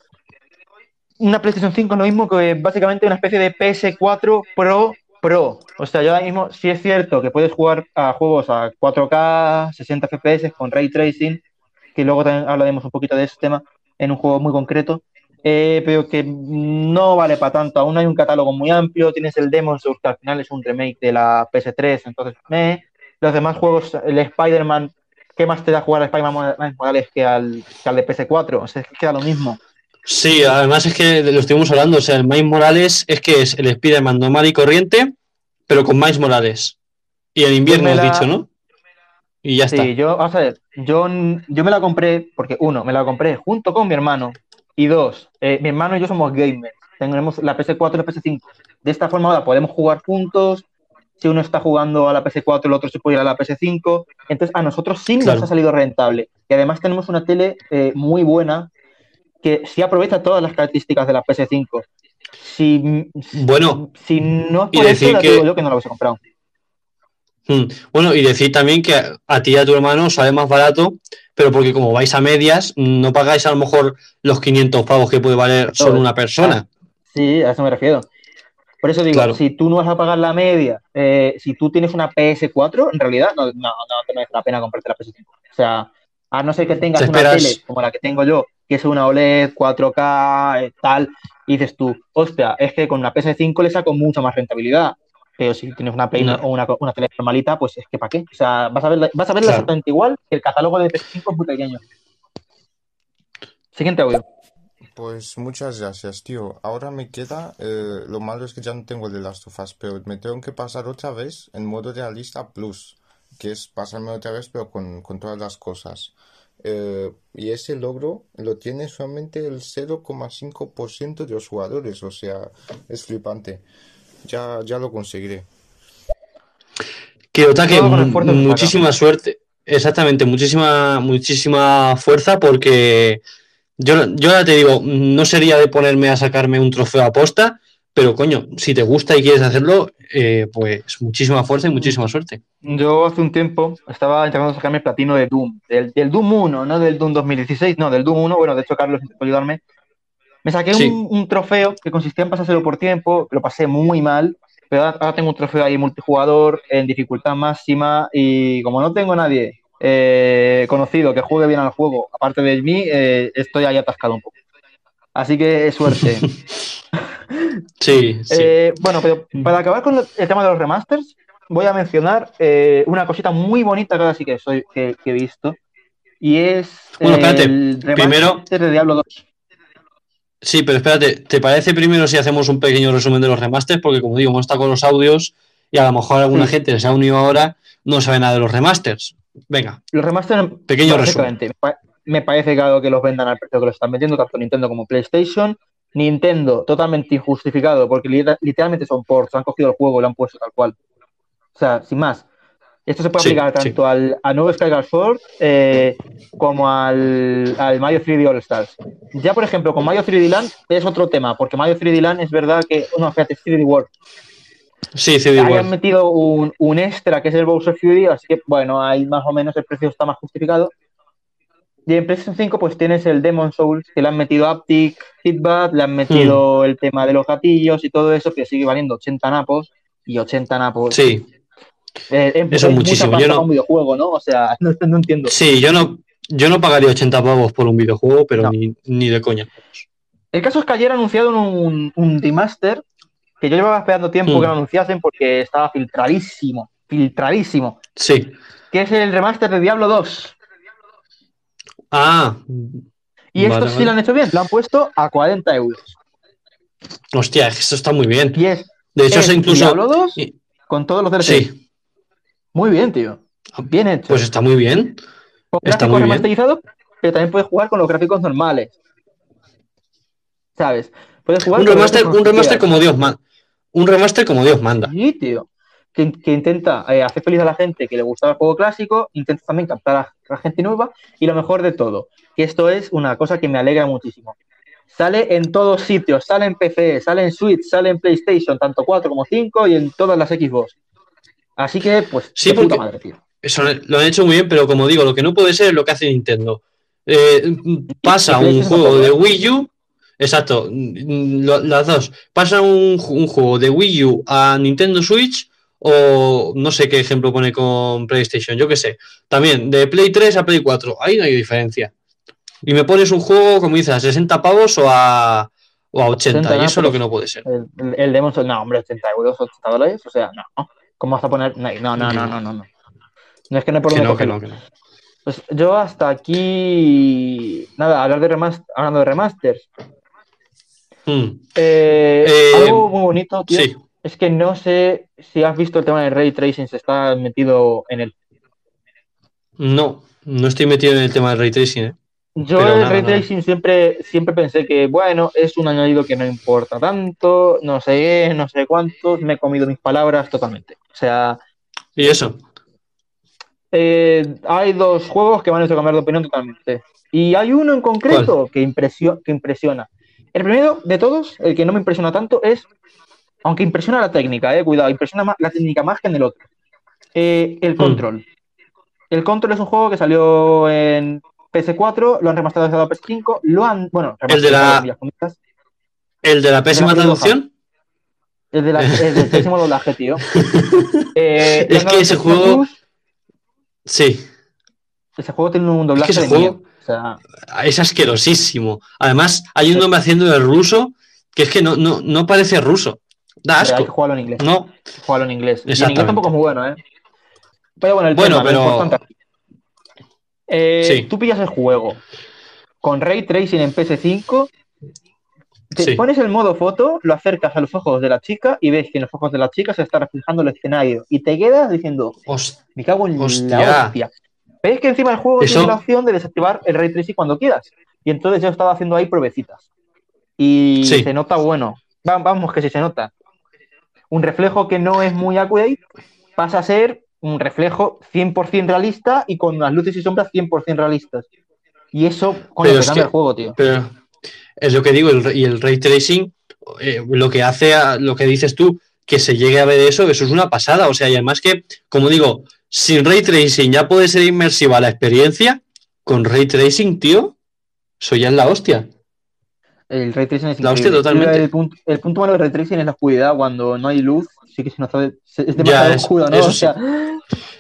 una PlayStation 5 es lo mismo que básicamente una especie de PS4 Pro Pro. O sea, yo ahora mismo sí es cierto que puedes jugar a juegos a 4K, 60 FPS con ray tracing, que luego también hablaremos un poquito de ese tema en un juego muy concreto, eh, pero que no vale para tanto. Aún hay un catálogo muy amplio, tienes el Demon's Souls, que al final es un remake de la PS3, entonces me los demás juegos, el Spider-Man, ¿qué más te da jugar a Spider-Man Morales que al, que al de PS4? O sea, es que queda lo mismo. Sí, además es que lo estuvimos hablando, o sea, el Miles Morales es que es el Spider-Man normal y corriente, pero con Miles Morales. Y en invierno me has la- dicho, ¿no? Y ya está. Sí, yo, vamos a ver, yo, yo me la compré, porque uno, me la compré junto con mi hermano, y dos, eh, mi hermano y yo somos gamers, tenemos la PS4 y la PS5. De esta forma ahora podemos jugar juntos, si uno está jugando a la PS4, el otro se puede ir a la PS5, entonces a nosotros sí Claro. nos ha salido rentable. Y además tenemos una tele eh, muy buena que sí aprovecha todas las características de la PS5. Si, Bueno, si no es y por eso, decir te que- digo yo que no la hubiese comprado. mm, bueno, y decir también que a, a ti y a tu hermano sale más barato, pero porque como vais a medias, no pagáis a lo mejor los 500 pavos que puede valer solo una persona. Sí, a eso me refiero. Por eso digo, Claro. si tú no vas a pagar la media, eh, si tú tienes una PS4, en realidad no, no, no te merece la pena comprarte la PS5. O sea, A no ser que tengas Te una tele como la que tengo yo, que es una OLED 4K, eh, tal, y dices tú, hostia, es que con una PS5 le saco mucha más rentabilidad. Pero si tienes una Play No. o una, una tele normalita, pues es que ¿para qué? O sea, vas a verla, vas a verla Claro. exactamente igual que el catálogo de PS5 es muy pequeño. Siguiente audio. Pues muchas gracias, tío. Ahora me queda, eh, lo malo es que ya no tengo el de Last of Us, pero me tengo que pasar otra vez en modo realista plus, que es pasarme otra vez pero con, con todas las cosas. Eh, y ese logro lo tiene solamente el 0,5% de los jugadores, o sea, es flipante. Ya, ya lo conseguiré. Que Otake, Todo con mu- esfuerzo se saca. muchísima suerte. Exactamente, muchísima, muchísima fuerza porque yo, yo ya te digo, no sería de ponerme a sacarme un trofeo a posta, pero coño, si te gusta y quieres hacerlo, eh, pues muchísima fuerza y muchísima suerte. Yo hace un tiempo estaba intentando sacarme el platino de Doom, del, del Doom 1, no del Doom 2016, no, del Doom 1. Bueno, de hecho, Carlos intentó ayudarme. Me saqué Sí. un, un trofeo que consistía en pasárselo por tiempo, lo pasé muy mal, pero ahora, ahora tengo un trofeo ahí multijugador en dificultad máxima y como no tengo nadie eh, conocido que juegue bien al juego, aparte de mí, eh, estoy ahí atascado un poco. Así que suerte. *laughs* Sí, sí. Eh, bueno, pero para acabar con el tema de los remasters, voy a mencionar una cosita muy bonita que ahora sí que, soy, que, que he visto. Y es Bueno, espérate, el remaster primero- de Diablo 2. Sí, pero espérate, ¿te parece primero si hacemos un pequeño resumen de los remasters? Porque como digo, hemos estado con los audios y a lo mejor alguna Sí. gente que se ha unido ahora no sabe nada de los remasters. Venga, Los remasters, Pequeño básicamente, me pa- me parece claro que los vendan al precio que los están vendiendo, tanto Nintendo como PlayStation. Nintendo, totalmente injustificado, porque li- literalmente son ports, han cogido el juego y lo han puesto tal cual. O sea, sin más. Esto se puede Sí, aplicar sí. tanto al, a nuevo Skyward Sword eh, como al, al Mario 3D All Stars. Ya, por ejemplo, con Mario 3D Land es otro tema, porque Mario 3D Land es verdad que. No, fíjate, 3D World. sí, CD Ahí han World. metido un, un extra que es el Bowser Fury, así que bueno, ahí más o menos el precio está más justificado. Y en PlayStation 5 pues tienes el Demon Souls, que le han metido Aptic, Feedback, le han metido el tema de los gatillos y todo eso, que sigue valiendo 80 napos. Y 80 napos. Sí, eh, eso es muchísimo. Yo no- para un videojuego, ¿no? O sea, *laughs* no, no entiendo. sí, yo no, yo no pagaría 80 pavos por un videojuego, pero No. ni, ni de coña. El caso es que ayer anunciaron un, un remaster que yo llevaba esperando tiempo Mm. que lo anunciasen porque estaba filtradísimo, filtradísimo, Sí. que es el remaster de Diablo 2. Ah, Y esto Vale, sí lo han hecho bien, lo han puesto a 40 euros. hostia, esto está muy bien. Y es, De hecho, es es incluso. Diablo 2 y- con todos los DLC. Sí, Muy bien, tío. Bien hecho. pues está muy bien. con está gráficos muy bien. pero también puedes jugar con los gráficos normales. ¿Sabes? Puedes jugar Un con remaster, un remaster como Dios manda. Un remaster como Dios manda. Sí, tío. Que, que intenta eh, hacer feliz a la gente que le gustaba el juego clásico, intenta también captar a la gente nueva y lo mejor de todo, que esto es una cosa que me alegra muchísimo. Sale en todos sitios, sale en PC, sale en Switch, sale en PlayStation, tanto 4 como 5 y en todas las Xbox. Así que, pues, Sí, puta madre, tío. Eso lo han hecho muy bien, pero como digo, lo que no puede ser es lo que hace Nintendo. Eh, pasa un juego de. Wii U, exacto, lo- las dos. Pasa un, ju- un juego de Wii U a Nintendo Switch o no sé qué ejemplo pone con PlayStation, yo qué sé. También de Play 3 a Play 4, ahí no hay diferencia. Y me pones un juego, como dices, a 60 pavos o a, o a 80, 80 y eso es lo que no puede ser. El, el, no, hombre, 80 euros, 80 dólares, o sea, no. ¿Cómo vas a poner? No, no, no, no, no, no. No, No es que no hay por Que dónde no, que no, que no. Pues yo hasta aquí. Nada, hablar de remaster, hablando de remasters. Mm, Eh, Eh, algo muy bonito, tío. sí, Es que no sé si has visto el tema del ray tracing, se está metido en él. no, no estoy metido en el tema del ray tracing, ¿eh? Yo Pero el nada, ray nada. tracing siempre, siempre pensé que, bueno, es un añadido que no importa tanto, no sé qué, no sé cuántos, me he comido mis palabras totalmente. O sea, Y eso. eh, hay dos juegos que me han hecho cambiar de opinión totalmente. Y hay uno en concreto que, impresio- que impresiona. El primero de todos, el que no me impresiona tanto, es, aunque impresiona la técnica, eh, cuidado, impresiona más, la técnica más que en el otro. Eh, el Mm. Control. El Control es un juego que salió en PS4, lo han remasterizado a PS5, lo han, bueno, El de la- ¿El de la pésima traducción? el de la, el del pésimo doblaje, tío. *laughs* Eh, Es que ese el PS5 juego- Plus, Sí. ese juego tiene un doblaje ese de juego- miedo. O sea, Es asquerosísimo. Además, hay un nombre haciendo el ruso que es que no, no, no parece ruso. Da hay que asco. jugarlo en inglés. No, que jugarlo en inglés. Y en inglés tampoco es muy bueno, ¿eh? Pero bueno, el Bueno, tema, pero-. Eh, Sí. Tú pillas el juego con Ray Tracing en PS5, te Sí. pones el modo foto, lo acercas a los ojos de la chica y ves que en los ojos de la chica se está reflejando el escenario. Y te quedas diciendo, Host- me cago en Hostia. la hostia. Ves que encima el juego Eso- tiene la opción de desactivar el Ray Tracing cuando quieras. Y entonces yo estaba haciendo ahí pruebecitas. Y Sí. se nota bueno. Va- Vamos, que sí se nota. Un reflejo que no es muy accurate pasa a ser un reflejo 100% realista y con las luces y sombras 100% realistas. Y eso, coño, Pero cambia el juego, tío. Pero es lo que digo, el, y el ray tracing, eh, lo que hace, a, lo que dices tú, que se llegue a ver eso, eso es una pasada. O sea, y además que, como digo, sin ray tracing ya puede ser inmersiva la experiencia, con ray tracing, tío, eso ya es la hostia. El ray tracing es La hostia, totalmente. El punto, el punto malo del ray tracing es la oscuridad. Cuando no hay luz, sí que se nota, es demasiado es- oscuro, ¿no? eso O sí. sea,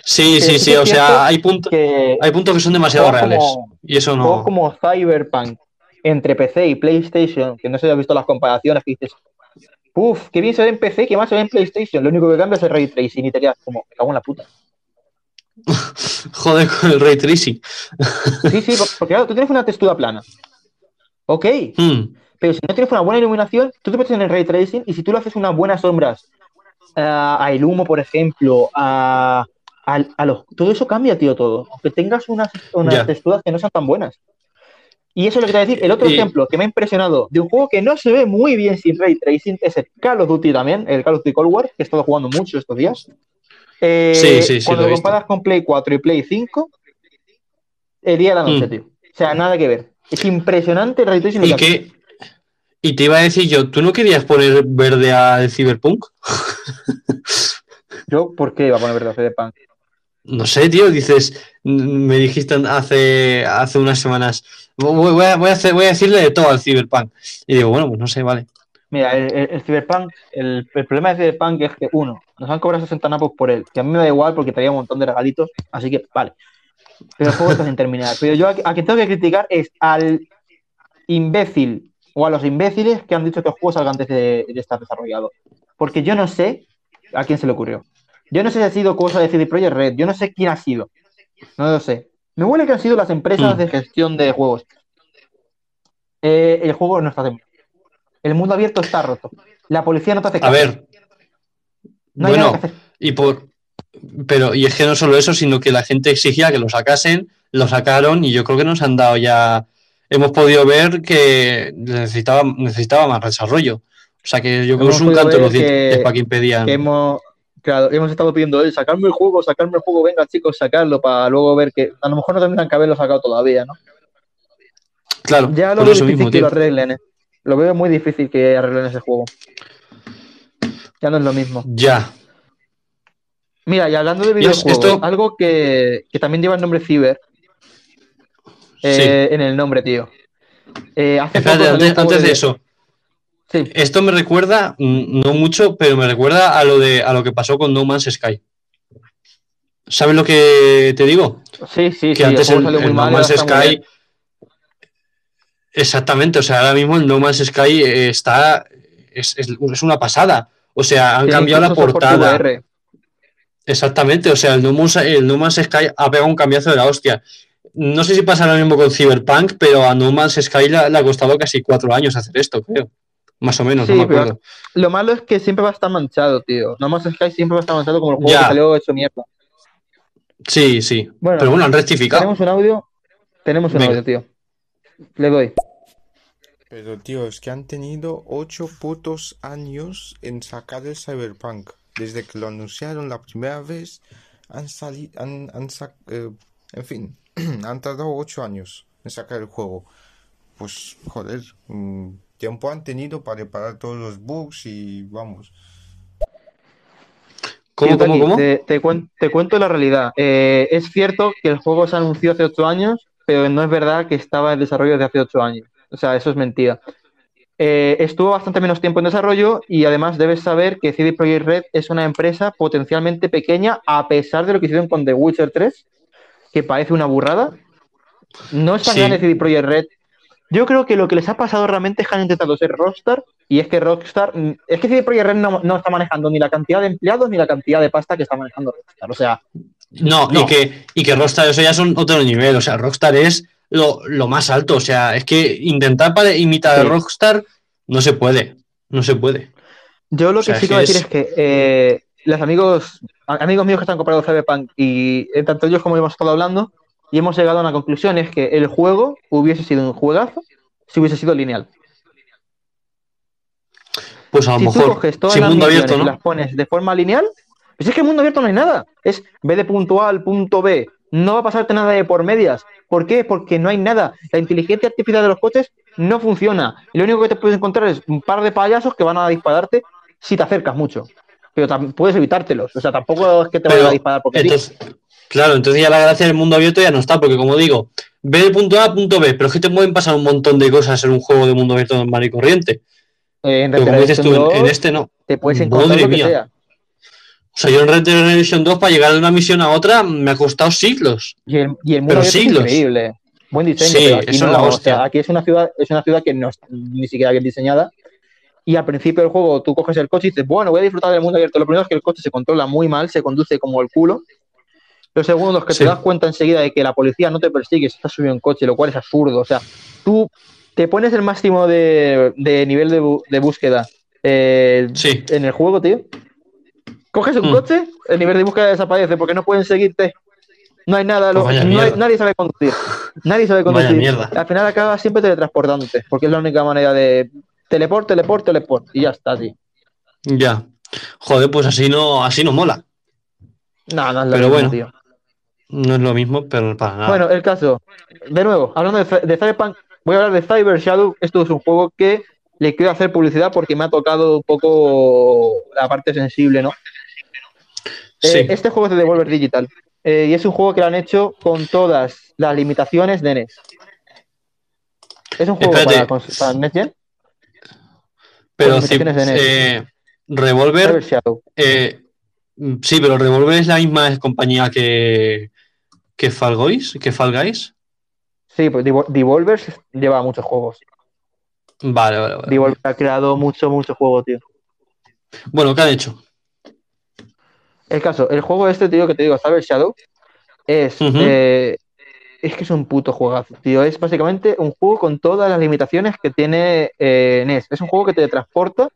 Sí, sí, sí o sea, hay, puntos que hay puntos que son demasiado reales. como- Y eso no. como Cyberpunk entre PC y PlayStation, que no sé si has visto las comparaciones, que dices, uff, qué bien se ve en PC, qué más se ve en PlayStation. Lo único que cambia es el ray tracing y te quedas como, me cago en la puta. *laughs* Joder con el ray tracing. Sí, sí, porque claro, tú tienes una textura plana. Ok, Hmm, pero si no tienes una buena iluminación, tú te metes en el ray tracing y si tú le haces unas buenas sombras a, a el humo, por ejemplo, a, a- a los, todo eso cambia, tío, todo. Aunque tengas unas, unas texturas que no sean tan buenas. Y eso es lo que te voy a decir. El otro Y- ejemplo que me ha impresionado de un juego que no se ve muy bien sin ray tracing es el Call of Duty también, el Call of Duty Cold War, que he estado jugando mucho estos días. Eh, Sí, sí, sí, Cuando lo comparas con Play 4 y Play 5, el día y la noche, Mm. tío. O sea, nada que ver. Es impresionante el ray tracing. ¿Y que? Y te iba a decir yo, ¿tú no querías poner verde al Cyberpunk? Yo, ¿por qué iba a poner verdad Cyberpunk? No sé, tío, dices, me dijiste hace, hace unas semanas, voy, voy a, voy a hacer, voy a decirle de todo al Cyberpunk. Y digo, bueno, pues no sé, vale. Mira, el, el- el Cyberpunk, el, el problema de Cyberpunk es que, uno, nos han cobrado 60 napos por él, que a mí me da igual porque traía un montón de regalitos, así que, vale. Pero el juego está sin terminar. Pero yo a, a quien tengo que criticar es al imbécil o a los imbéciles que han dicho que el juego salga antes de, de estar desarrollado. Porque yo no sé a quién se le ocurrió. Yo no sé si ha sido cosa de CD Projekt Red, yo no sé quién ha sido. No lo sé. Me huele que han sido las empresas Hmm. de gestión de juegos. Eh, el juego no está. El mundo abierto está roto. La policía no te hace A ver, no hay nada bueno, que hacer. y por, pero, y es que no solo eso, sino que la gente exigía que lo sacasen, lo sacaron y yo creo que nos han dado ya, hemos podido ver que necesitaba, necesitaba más desarrollo. O sea que yo creo que es un canto los dientes que- para que impedían. Que hemos, claro, hemos estado pidiendo, "Eh, sacarme el juego, sacarme el juego, venga chicos, sacarlo para luego ver que a lo mejor no tendrán que haberlo sacado todavía, ¿no? Claro, Ya lo veo difícil mismo, que lo arreglen, ¿eh? Lo veo muy difícil que arreglen ese juego. Ya no es lo mismo. Ya. Mira, y hablando de videojuegos, esto- algo que, que también lleva el nombre Ciber eh, en el nombre, tío. Eh, hace Espérate, poco antes, de eso, Sí, esto me recuerda, mm, no mucho, pero me recuerda a lo de a lo que pasó con No Man's Sky. ¿Sabes lo que te digo? sí, sí, que sí, antes el, No Man's Sky. Exactamente, o sea, ahora mismo el No Man's Sky eh, está. Es, es- es una pasada. O sea, han cambiado la portada. Exactamente, o sea, el No, Man's, el No Man's Sky ha pegado un cambiazo de la hostia. No sé si pasa lo mismo con Cyberpunk, pero a No Man's Sky le, le ha costado casi cuatro años hacer esto, creo. Más o menos, Sí, no me pero- acuerdo. Lo malo es que siempre va a estar manchado, tío. No más Sky siempre va a estar manchado como el juego Ya. que salió hecho mierda. Sí, sí. Bueno, pero bueno, han rectificado. Tenemos un audio. Tenemos un Venga. audio, tío. Le doy. Pero tío, es que han tenido ocho putos años en sacar el Cyberpunk. Desde que lo anunciaron la primera vez, han salido, han, han sac- eh, en fin, *clears throat* han tardado ocho años en sacar el juego. Pues, joder, mm, tiempo han tenido para reparar todos los bugs y vamos. ¿Cómo, cómo? Te, te cuen- te cuento la realidad. Eh, es cierto que el juego se anunció hace ocho años, pero no es verdad que estaba en desarrollo desde hace ocho años. O sea, eso es mentira. Eh, estuvo bastante menos tiempo en desarrollo y además debes saber que CD Projekt Red es una empresa potencialmente pequeña a pesar de lo que hicieron con The Witcher 3 que parece una burrada. No es tan Sí. grande CD Projekt Red. Yo creo que lo que les ha pasado realmente es que han intentado ser Rockstar y es que Rockstar, mm, es que CD Projekt Red no, no está manejando ni la cantidad de empleados ni la cantidad de pasta que está manejando Rockstar. O sea, No, No. Y, que, y que Rockstar, eso ya son otro nivel. O sea, Rockstar es lo, lo más alto. O sea, es que intentar para imitar Sí. a Rockstar no se puede. No se puede. Yo lo O sea, que sí es que decir es que eh, los amigos, amigos míos que están comprando Cyberpunk y eh, tanto ellos como hemos estado hablando y hemos llegado a una conclusión, es que el juego hubiese sido un juegazo si hubiese sido lineal. Pues a lo Si tú mejor. coges todas sin las mundo abierto, las pones de forma lineal, pues es que en mundo abierto no hay nada. Es B de punto A al punto B. No va a pasarte nada de por medias. ¿Por qué? Porque no hay nada. La inteligencia artificial de los coches no funciona. Y lo único que te puedes encontrar es un par de payasos que van a dispararte si te acercas mucho. Pero puedes evitártelos. O sea, tampoco es que te vayan a disparar porque sí. entonces, claro, entonces ya la gracia del mundo abierto ya no está, porque como digo, ve de punto A a punto B, pero es que te pueden pasar un montón de cosas en un juego de mundo abierto normal y corriente. Eh, en Pero como dices tú, Redemption en, en 2 este no. te puedes encontrar Madre lo que mía. sea. O sea, yo en Red Dead Redemption 2 para llegar de una misión a otra me ha costado siglos. Y el, y el mundo Pero abierto es siglos. increíble. Buen diseño, Sí, pero aquí eso es no, la o hostia. sea, aquí es una ciudad, es una ciudad que no está ni siquiera bien diseñada. Y al principio del juego tú coges el coche y dices, bueno, voy a disfrutar del mundo abierto. Lo primero es que el coche se controla muy mal, se conduce como el culo. Lo segundo es que Sí. te das cuenta enseguida de que la policía no te persigue si estás subido en coche, lo cual es absurdo. O sea, tú te pones el máximo de, de nivel de, bu- de búsqueda eh, Sí. en el juego, tío. Coges un Mm. coche, el nivel de búsqueda desaparece porque no pueden seguirte. No hay nada, lo- Pues no hay- nadie sabe conducir. Nadie sabe conducir. Al final acabas siempre teletransportándote, porque es la única manera de teleport, teleport, teleport. Y ya está, tío. Ya. Joder, pues así no, así no mola. No, no es lo Pero mismo, bueno. tío. No es lo mismo, pero para nada. Bueno, el caso. De nuevo, hablando de, de Cyberpunk, voy a hablar de Cyber Shadow. Esto es un juego que le quiero hacer publicidad porque me ha tocado un poco la parte sensible, ¿no? sí. Eh, este juego es de Devolver Digital eh, y es un juego que lo han hecho con todas las limitaciones de NES. Es un juego Espérate. para, para NES Gen, pero NES. eh, Revolver, eh, sí, pero Revolver es la misma compañía que, que Fall Guys, que Fall Guys. Sí, pues Devol- Devolver lleva muchos juegos. Vale, vale, vale. Devolver ha creado mucho, mucho juego, tío. Bueno, ¿qué han hecho? El caso, el juego este, tío, que te digo, Cyber Shadow, es, eh, es que es un puto juegazo, tío. Es básicamente un juego con todas las limitaciones que tiene eh, NES. Es un juego que te transporta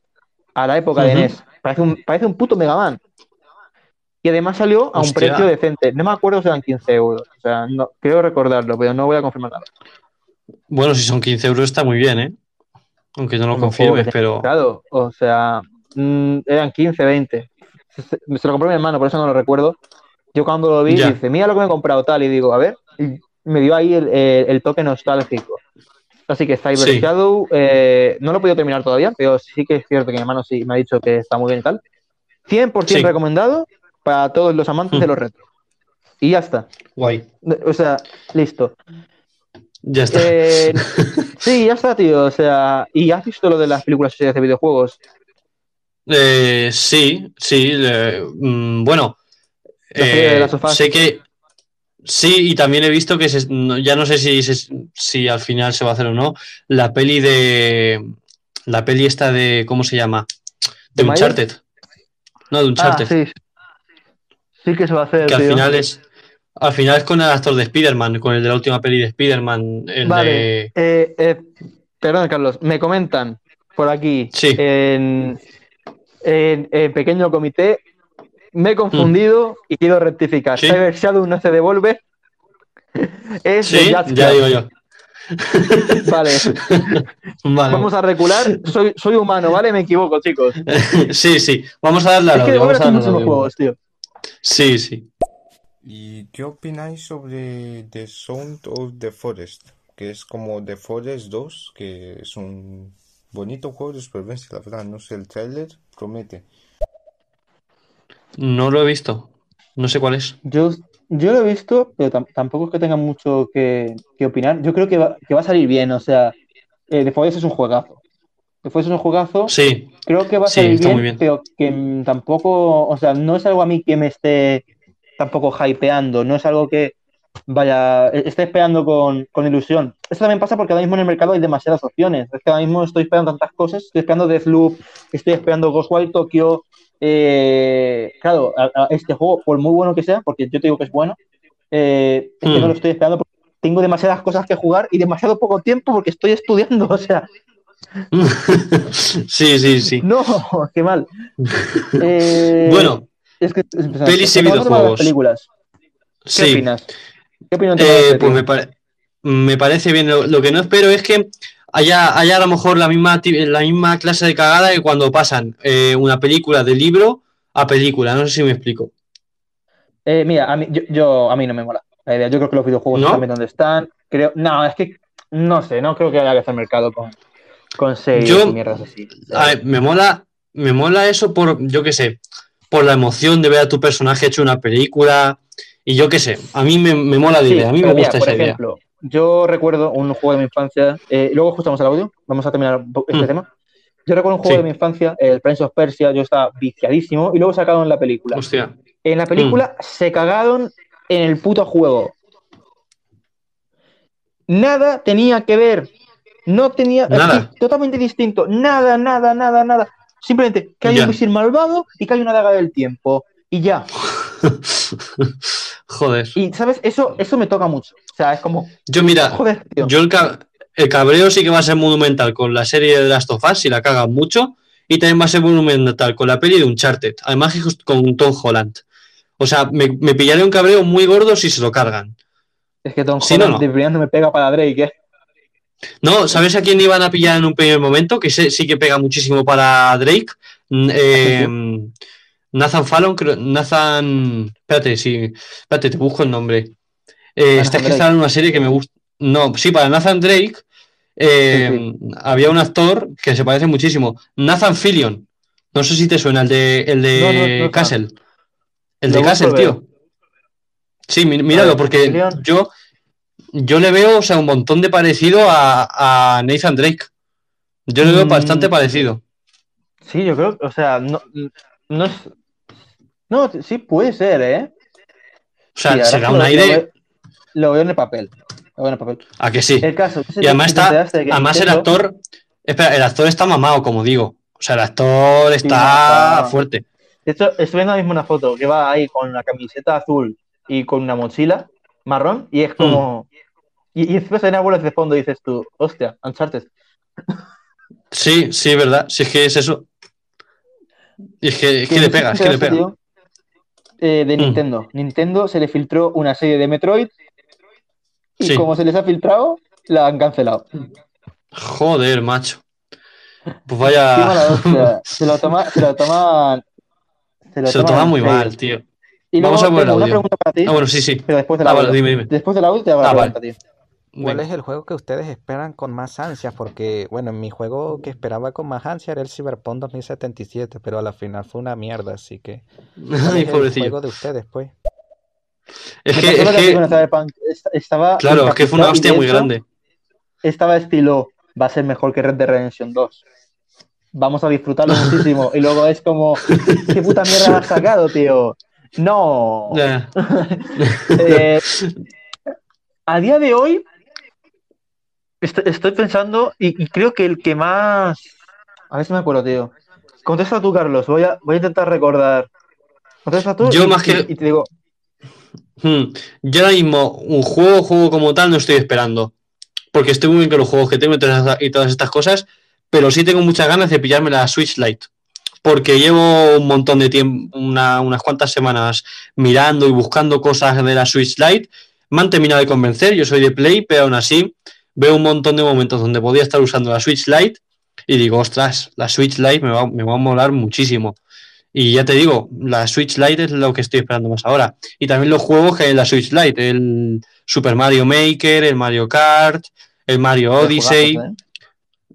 a la época de. NES. Parece un, parece un puto Mega Man. Y además salió a un Hostia. precio decente. No me acuerdo si eran 15 euros. O sea, no, creo recordarlo, pero no voy a confirmar nada. Bueno, si son 15 euros está muy bien, ¿eh? Aunque no lo confirmes, pero... Claro, o sea, mm, eran 15, 20. Se, lo compró mi hermano, por eso no lo recuerdo. Yo cuando lo vi, Ya. dice, mira lo que me he comprado tal, y digo, a ver, me dio ahí el, el- el toque nostálgico. Así que Cyber Sí. Shadow, eh, no lo he podido terminar todavía, pero sí que es cierto que mi hermano sí me ha dicho que está muy bien y tal. 100% Sí. recomendado para todos los amantes de Mm. los retro. Y ya está. Guay. O sea, listo. Ya está. Eh, *laughs* sí, ya está, tío. O sea, ¿y has visto lo de las películas de videojuegos? Eh, sí, sí. eh, mm, bueno, La sé que sí, y también he visto que se- ya no sé si, si al final se va a hacer o no, la peli de. La peli esta de. ¿Cómo se llama? De. Uncharted. No, de Ah, Uncharted. sí. Sí que se va a hacer, que al final es. Al final es con el actor de Spider-Man, con el de la última peli de Spider-Man, Vale. de. Eh, eh, perdón, Carlos. Me comentan por aquí Sí. en, en- en pequeño comité. Me he confundido y quiero rectificar. Mm. Sí. Cyber Shadow no se devuelve. *laughs* Es de Sí, Jazz ya digo yo. Vale, *laughs* Vale. vamos a recular. Soy, soy humano, ¿vale? Me equivoco, chicos. *laughs* Sí, sí. Vamos a darle a Es que audio, devuelve vamos a darle al muchísimos audio. juegos, tío. Sí, sí. ¿Y qué opináis sobre The Sound of the Forest? Que es como The Forest 2, que es un bonito juego de supervivencia, la verdad. No sé, el tráiler promete. No lo he visto. No sé cuál es. Yo, yo lo he visto, pero tam- tampoco es que tenga mucho que, que opinar. Yo creo que va, que va a salir bien. O sea, eh, The Forest es un juegazo. The Forest es un juegazo. Sí, Creo que va a salir bien, pero que tampoco, o sea, no es algo a mí que me esté tampoco hypeando, no es algo que, vaya, e- estoy esperando con, con ilusión. Esto también pasa porque ahora mismo en el mercado hay demasiadas opciones. Es que ahora mismo estoy esperando tantas cosas. Estoy esperando Deathloop, estoy esperando Ghostwire Tokyo. Eh, claro, a- a este juego, por muy bueno que sea, porque yo te digo que es bueno, eh, es que no lo estoy esperando porque tengo demasiadas cosas que jugar y demasiado poco tiempo porque estoy estudiando. *laughs* O sea, sí, sí, sí. no, qué mal. *laughs* Eh, Bueno, es que pelis y videojuegos. películas. ¿Qué sí. opinas? ¿Qué opinión te Eh, pues me, me parece bien. Lo, lo que no espero es que haya, haya a lo mejor la misma, la misma clase de cagada que cuando pasan eh, una película de libro a película. No sé si me explico. Eh, mira, a mí, yo, yo- a mí no me mola la idea. Yo creo que los videojuegos ¿No? están donde están. Creo, no, es que no sé, no creo que haya que hacer mercado con, con series Yo- y mierdas así. A ver, me mola, me mola eso por, yo qué sé, por la emoción de ver a tu personaje hecho una película. Y yo qué sé, a mí me, me mola la Sí, idea, a mí me mira, gusta por esa idea. Yo recuerdo un juego de mi infancia, eh, luego escuchamos el audio, vamos a terminar este Mm. tema. Yo recuerdo un juego Sí. de mi infancia, el Prince of Persia, yo estaba viciadísimo y luego sacaron la película. Hostia. En la Mm. película se cagaron en el puto juego. Nada tenía que ver. No tenía. Nada. es totalmente distinto. Nada, nada, nada, nada. Simplemente que hay Ya. un misil malvado y que hay una daga del tiempo. Y ya. *laughs* Joder. Y, ¿sabes? Eso, eso me toca mucho. O sea, es como. Yo mira, Joder, tío. yo el, ca- el cabreo sí que va a ser monumental con la serie de Last of Us, si la cagan mucho, y también va a ser monumental con la peli de Uncharted, además con Tom Holland. O sea, me, me pillaré un cabreo muy gordo si se lo cargan. Es que Tom Sí, Holland no. de no me pega para Drake, ¿eh? No, ¿sabes a quién iban a pillar en un primer momento? Que sé- sí que pega muchísimo para Drake. Eh, Nathan Fallon, creo- Nathan. Espérate, sí. Espérate, te busco el nombre. Eh, Nathan este es que estaba en una serie que me gusta. No, sí, para Nathan Drake eh, había un actor que se parece muchísimo. Nathan Fillion. No sé si te suena, el de, el de No, no, no, Castle. El de Castle, tío. Sí, mí- míralo, porque Fillion. yo, yo le veo, o sea, un montón de parecido a, a Nathan Drake. Yo le veo Mm. bastante parecido. Sí, yo creo, o sea, no, no es. No, sí puede ser, ¿eh? O sea, Sí, ahora se que da lo- un lo aire veo- Lo veo en el papel. Lo veo en el papel. a que sí. El caso. Y además ¿te está, enteraste de que además el actor, espera, el actor está mamado, como digo. O sea, el actor está está- fuerte. De hecho, estoy viendo ahora mismo una foto que va ahí con la camiseta azul y con una mochila marrón y es como. Mm. Y, y se ven abuelos de fondo y dices tú, hostia, Uncharted. Sí, sí, verdad. Si es que es eso. Y es que, es que le pega, es que le pega. tío, eh, de Mm. Nintendo. Nintendo se le filtró una serie de Metroid y Sí. como se les ha filtrado, la han cancelado. Joder, macho. Pues vaya. Se lo toma, se lo toman. Se lo toman toma en muy mal, tío. Y luego Vamos a poner tengo una audio. pregunta para ti, Ah, bueno, sí, sí. pero después del Ah, audio. vale, dime, dime. Después del audio te hago la Ah, vale. pregunta, tío. ¿Cuál Venga. es el juego que ustedes esperan con más ansias? Porque, bueno, mi juego que esperaba con más ansia era el Cyberpunk 2077, pero a la final fue una mierda, así que... *laughs* ¿Cuál Ay, es el juego de ustedes, pues? Es que, es que Cyberpunk. Estaba claro, es que fue una hostia muy grande. Estaba estilo, va a ser mejor que Red Dead Redemption 2. Vamos a disfrutarlo *laughs* muchísimo. Y luego es como, ¿qué puta mierda has sacado, tío? No. *laughs* Eh, a día de hoy, estoy pensando y, y creo que el que más. A ver si me acuerdo, tío. Contesta tú, Carlos. Voy a, voy a intentar recordar. Contesta tú. Yo y, más que- y- te digo, Hmm. Yo ahora mismo, un juego, juego como tal, no estoy esperando. Porque estoy muy bien con los juegos que tengo y todas, y todas estas cosas, pero sí tengo muchas ganas de pillarme la Switch Lite. Porque llevo un montón de tiempo, una- unas cuantas semanas mirando y buscando cosas de la Switch Lite. Me han terminado de convencer, yo soy de Play, pero aún así veo un montón de momentos donde podía estar usando la Switch Lite y digo, ostras, la Switch Lite me va, me va a molar muchísimo. Y ya te digo, la Switch Lite es lo que estoy esperando más ahora. Y también los juegos que hay en la Switch Lite, el Super Mario Maker, el Mario Kart, el Mario Odyssey. jugazos, ¿eh?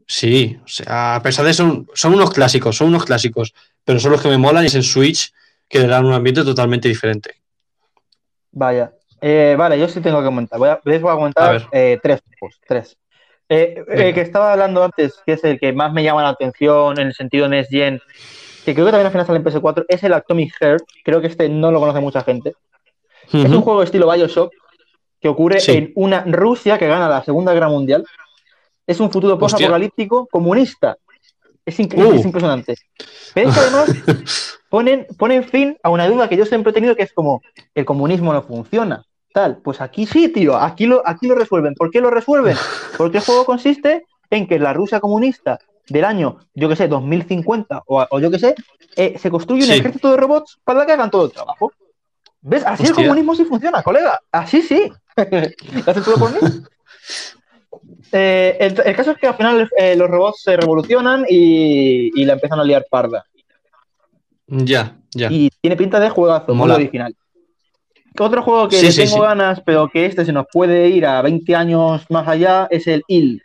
Sí, o sea, a pesar de eso, son, son unos clásicos, son unos clásicos, pero son los que me molan y es el Switch que le dan un ambiente totalmente diferente. Vaya. Eh, vale, yo sí tengo que comentar. Voy a, les voy a A comentar ver. eh, tres juegos. Tres. Eh, el Venga. que estaba hablando antes, que es el que más me llama la atención en el sentido Next Gen, que creo que también al final sale en PS4, es el Atomic Heart. Creo que este no lo conoce mucha gente. Es un juego estilo Bioshock, que ocurre Sí. en una Rusia que gana la Segunda Guerra Mundial. Es un futuro post-apocalíptico comunista. Es, incre- Uh. es impresionante. Pero es que además *laughs* ponen, ponen fin a una duda que yo siempre he tenido, que es como, el comunismo no funciona. Tal, pues aquí sí, tío, aquí lo, aquí lo resuelven. ¿Por qué lo resuelven? *laughs* Porque el juego consiste en que la Rusia comunista del año, yo que sé, 2050 o, o yo que sé, eh, se construye un Sí. ejército de robots para que hagan todo el trabajo. ¿Ves? Así el comunismo sí funciona, colega. Así sí. *laughs* ¿Lo hacen todo por mí? Eh, el, el caso es que al final eh, los robots se revolucionan y, y la empiezan a liar parda. Ya, ya. Y tiene pinta de juegazo, muy original. Otro juego que Sí, le sí, tengo sí. ganas, pero que este se nos puede ir a 20 años más allá, es el IL.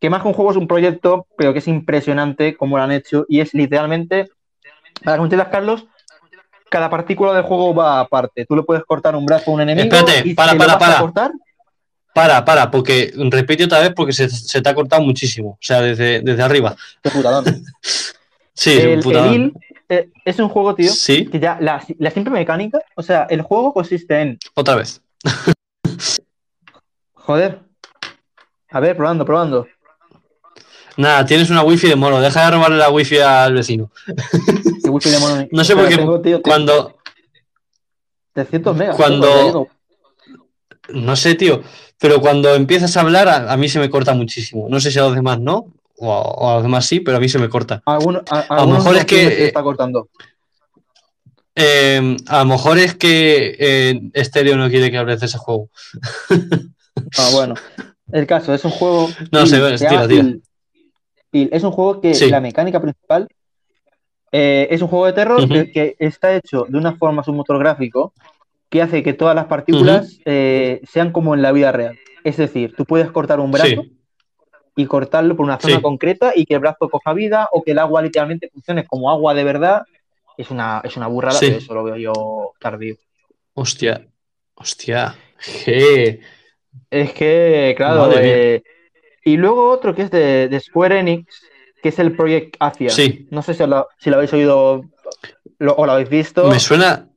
Que más que un juego es un proyecto, pero que es impresionante cómo lo han hecho. Y es literalmente, para que me entiendas, Carlos, cada partícula del juego va aparte. Tú le puedes cortar un brazo a un enemigo Espérate, y para, para, para. cortar, Para, para, porque repite otra vez porque se, se te ha cortado muchísimo. O sea, desde, desde arriba. qué putadón. *laughs* Sí, el, un putadón. el IL eh, es un juego, tío, Sí, que ya la, la simple mecánica, o sea, el juego consiste en otra vez. *laughs* Joder. A ver, probando, probando. Nada, tienes una wifi de mono. Deja de robarle la wifi al vecino. Si wifi de mono- *laughs* No sé o sea, por qué. tengo, tío, Cuando. 300 megas. cuando- No sé, tío. Pero cuando empiezas a hablar, a, a mí se me corta muchísimo. No sé si a los demás no. O a, o a los demás sí, pero a mí se me corta. alguno- a, a lo mejor es que, se eh, está cortando. Eh, a lo mejor es que eh, Stereo no quiere que hables de ese juego. Ah, bueno. El caso es un juego. No Il, sé, bueno, tira, tira. Es un juego que Sí. la mecánica principal eh, es un juego de terror que, que está hecho de una forma, es un motor gráfico que hace que todas las partículas eh, sean como en la vida real. Es decir, tú puedes cortar un brazo Sí, y cortarlo por una zona Sí. concreta y que el brazo coja vida o que el agua literalmente funcione como agua de verdad. Es una, es una burrada, Sí. pero eso lo veo yo tardío. hostia. Hostia. Je. Es que, claro, eh, y luego otro que es de, de Square Enix, que es el Project Asia. Sí. No sé si lo, si lo habéis oído lo- o lo habéis visto. Me suena.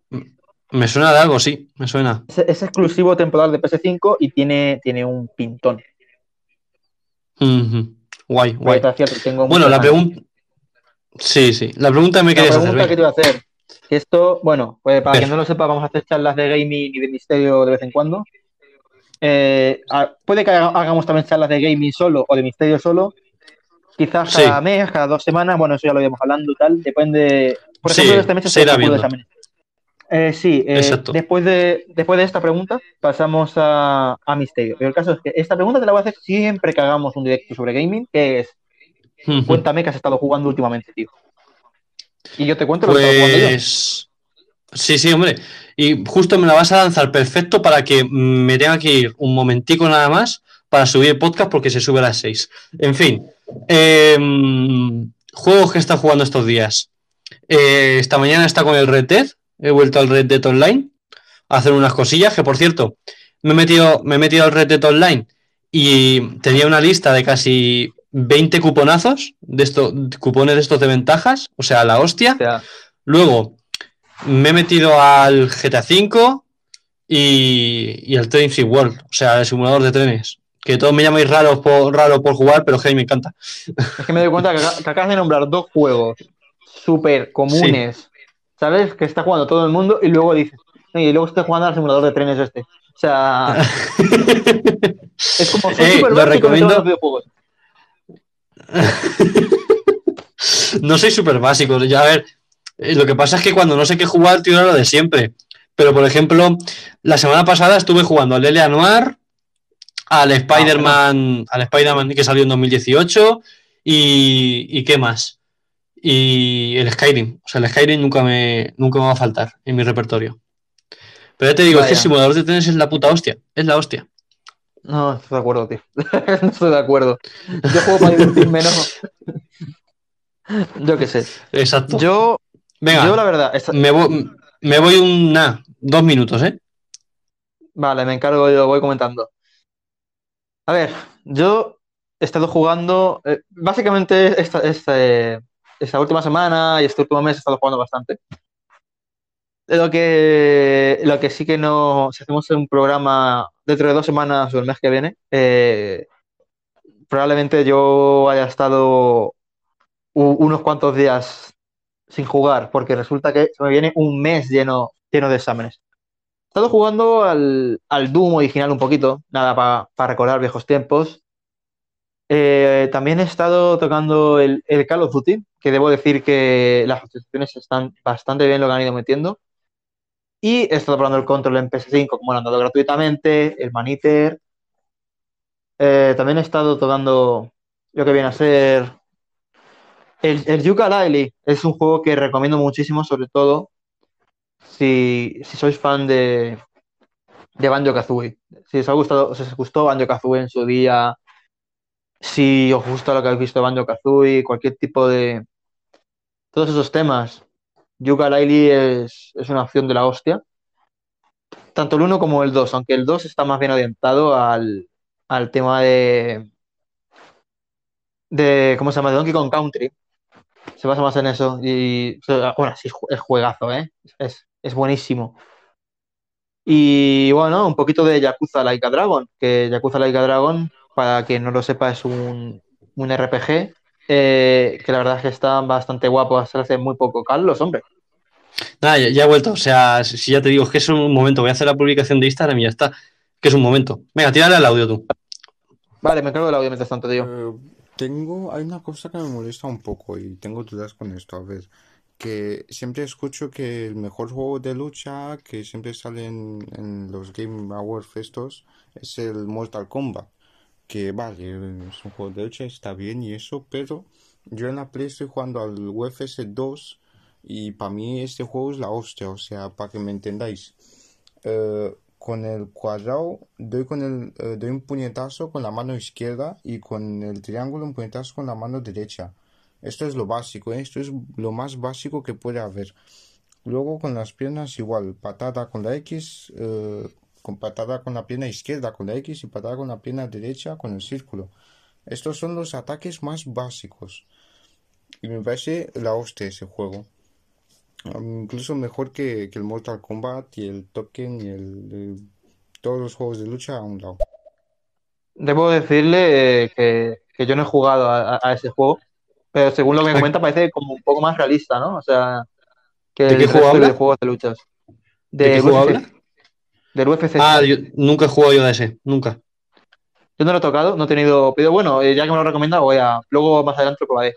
Me suena de algo, sí. Me suena. Es, es exclusivo temporal de PS5 y tiene, tiene un pintón. Guay, guay. Tengo Bueno, la pregunta. Sí, sí. La pregunta me La querías hacer. pregunta que te iba a hacer, esto, bueno, pues para quien no lo sepa, vamos a hacer charlas de gaming y de misterio de vez en cuando. Eh, puede que haga- hagamos también charlas de gaming solo o de misterio solo. Quizás Sí. cada mes, cada dos semanas, bueno, eso ya lo íbamos hablando, tal, depende. Por Sí, ejemplo, este mes con viendo. exámenes. Eh, sí, eh, después de, después de esta pregunta pasamos a, a misterio. Pero el caso es que esta pregunta te la voy a hacer siempre que hagamos un directo sobre gaming, que es, cuéntame qué has estado jugando últimamente, tío. Y yo te cuento lo que he estado jugando yo. Pues. Sí, sí, hombre. Y justo me la vas a lanzar perfecto para que me tenga que ir un momentico nada más para subir el podcast porque se sube a las 6. En fin. em, juegos que estado jugando estos días. Eh, esta mañana está con el Red Dead. He vuelto al Red Dead Online a hacer unas cosillas. Que por cierto, me he metido, me he metido al Red Dead Online y tenía una lista de casi 20 cuponazos de estos cupones de estos de ventajas. O sea, la hostia. O sea, Luego me he metido al GTA V y, y al Train World, o sea, el simulador de trenes. Que todos me llamáis raros por, raro por jugar, pero hey, me encanta. Es que me doy cuenta que, que acabas de nombrar dos juegos súper comunes, ¿sabes? Que está jugando todo el mundo y luego dices, "No, y luego estoy jugando al simulador de trenes este. O sea, *laughs* es como soy Eh, lo recomiendo. los videojuegos. *laughs* No soy súper básico. Ya a ver, eh, lo que pasa es que cuando no sé qué jugar, era lo de siempre. Pero, por ejemplo, la semana pasada estuve jugando al L.A. Noir, al Spider-Man, al Spider-Man que salió en 2018 y, y qué más. Y el Skyrim. O sea, el Skyrim nunca me, nunca me va a faltar en mi repertorio. Pero ya te digo, es que el Vaya. simulador de trenes es la puta hostia. Es la hostia. No, estoy de acuerdo, tío. *laughs* No estoy de acuerdo. Yo juego para divertirme, ¿no? *laughs* Yo qué sé. Exacto. Yo, Venga, yo la verdad, esta- me, voy, me voy un, nah, dos minutos, ¿eh? Vale, me encargo y lo voy comentando. A ver, yo he estado jugando, eh, básicamente esta, este- esta última semana y este último mes he estado jugando bastante. lo que, lo que sí que no, si hacemos un programa dentro de dos semanas o el mes que viene, eh, probablemente yo haya estado unos cuantos días sin jugar, porque resulta que me viene un mes lleno, lleno de exámenes. He estado jugando al, al Doom original un poquito, nada para recordar viejos tiempos. Eh, también he estado tocando el, el Call of Duty, que debo decir que las actualizaciones están bastante bien lo que han ido metiendo. Y he estado probando el control en PS5, como lo han dado gratuitamente, el Maniter. Eh, también he estado tocando lo que viene a ser el, el Yooka-Laylee. Es un juego que recomiendo muchísimo, sobre todo si, si sois fan de, de Banjo-Kazooie. Si os ha gustado, si os gustó Banjo-Kazooie en su día, si os gusta lo que habéis visto de Banjo-Kazooie, cualquier tipo de... Todos esos temas. Yooka-Laylee es, es una opción de la hostia. Tanto el 1 como el 2, aunque el 2 está más bien orientado al, al tema de, de, ¿cómo se llama? De Donkey Kong Country. Se basa más en eso. Y, bueno, sí, es ju- es juegazo, ¿eh? Es, es buenísimo. Y bueno, un poquito de Yakuza Like a Dragon, que Yakuza Like a Dragon, para quien no lo sepa, es un, un RPG eh, que la verdad es que está bastante guapo, se hace muy poco. Carlos, hombre. Nada, ya, ya he vuelto. O sea, si si ya te digo es que es un momento, voy a hacer la publicación de Instagram y ya está. Que es un momento. Venga, tírale al audio tú. Vale, me encargo del audio mientras tanto, tío. Eh, tengo, hay una cosa que me molesta un poco y tengo dudas con esto. A ver, que siempre escucho que el mejor juego de lucha que siempre sale en, en los Game Awards estos es el Mortal Kombat. Que vale, es un juego de lucha, está bien y eso, pero yo en la Play estoy jugando al UFC 2 y para mí este juego es la hostia, o sea, para que me entendáis. Eh, con el cuadrado doy con el eh, doy un puñetazo con la mano izquierda y con el triángulo un puñetazo con la mano derecha. Esto es lo básico, ¿eh? Esto es lo más básico que puede haber. Luego con las piernas igual, patada con la X, con patada con la pierna izquierda con la X y patada con la pierna derecha con el círculo. Estos son los ataques más básicos. Y me parece la hostia ese juego. Um, Incluso mejor que, que el Mortal Kombat y el Tekken y el, el- todos los juegos de lucha a un lado. Debo decirle eh, que, que yo no he jugado a, ese juego, pero según lo que me comenta parece como un poco más realista, ¿no? O sea, que ¿De el qué juego de videojuegos de luchas. ¿De qué juego habla? Del UFC. Ah, yo nunca he jugado yo de ese, nunca. Yo no lo he tocado, no he tenido. Pero bueno, eh, ya que me lo recomienda, voy a. Luego más adelante lo probaré.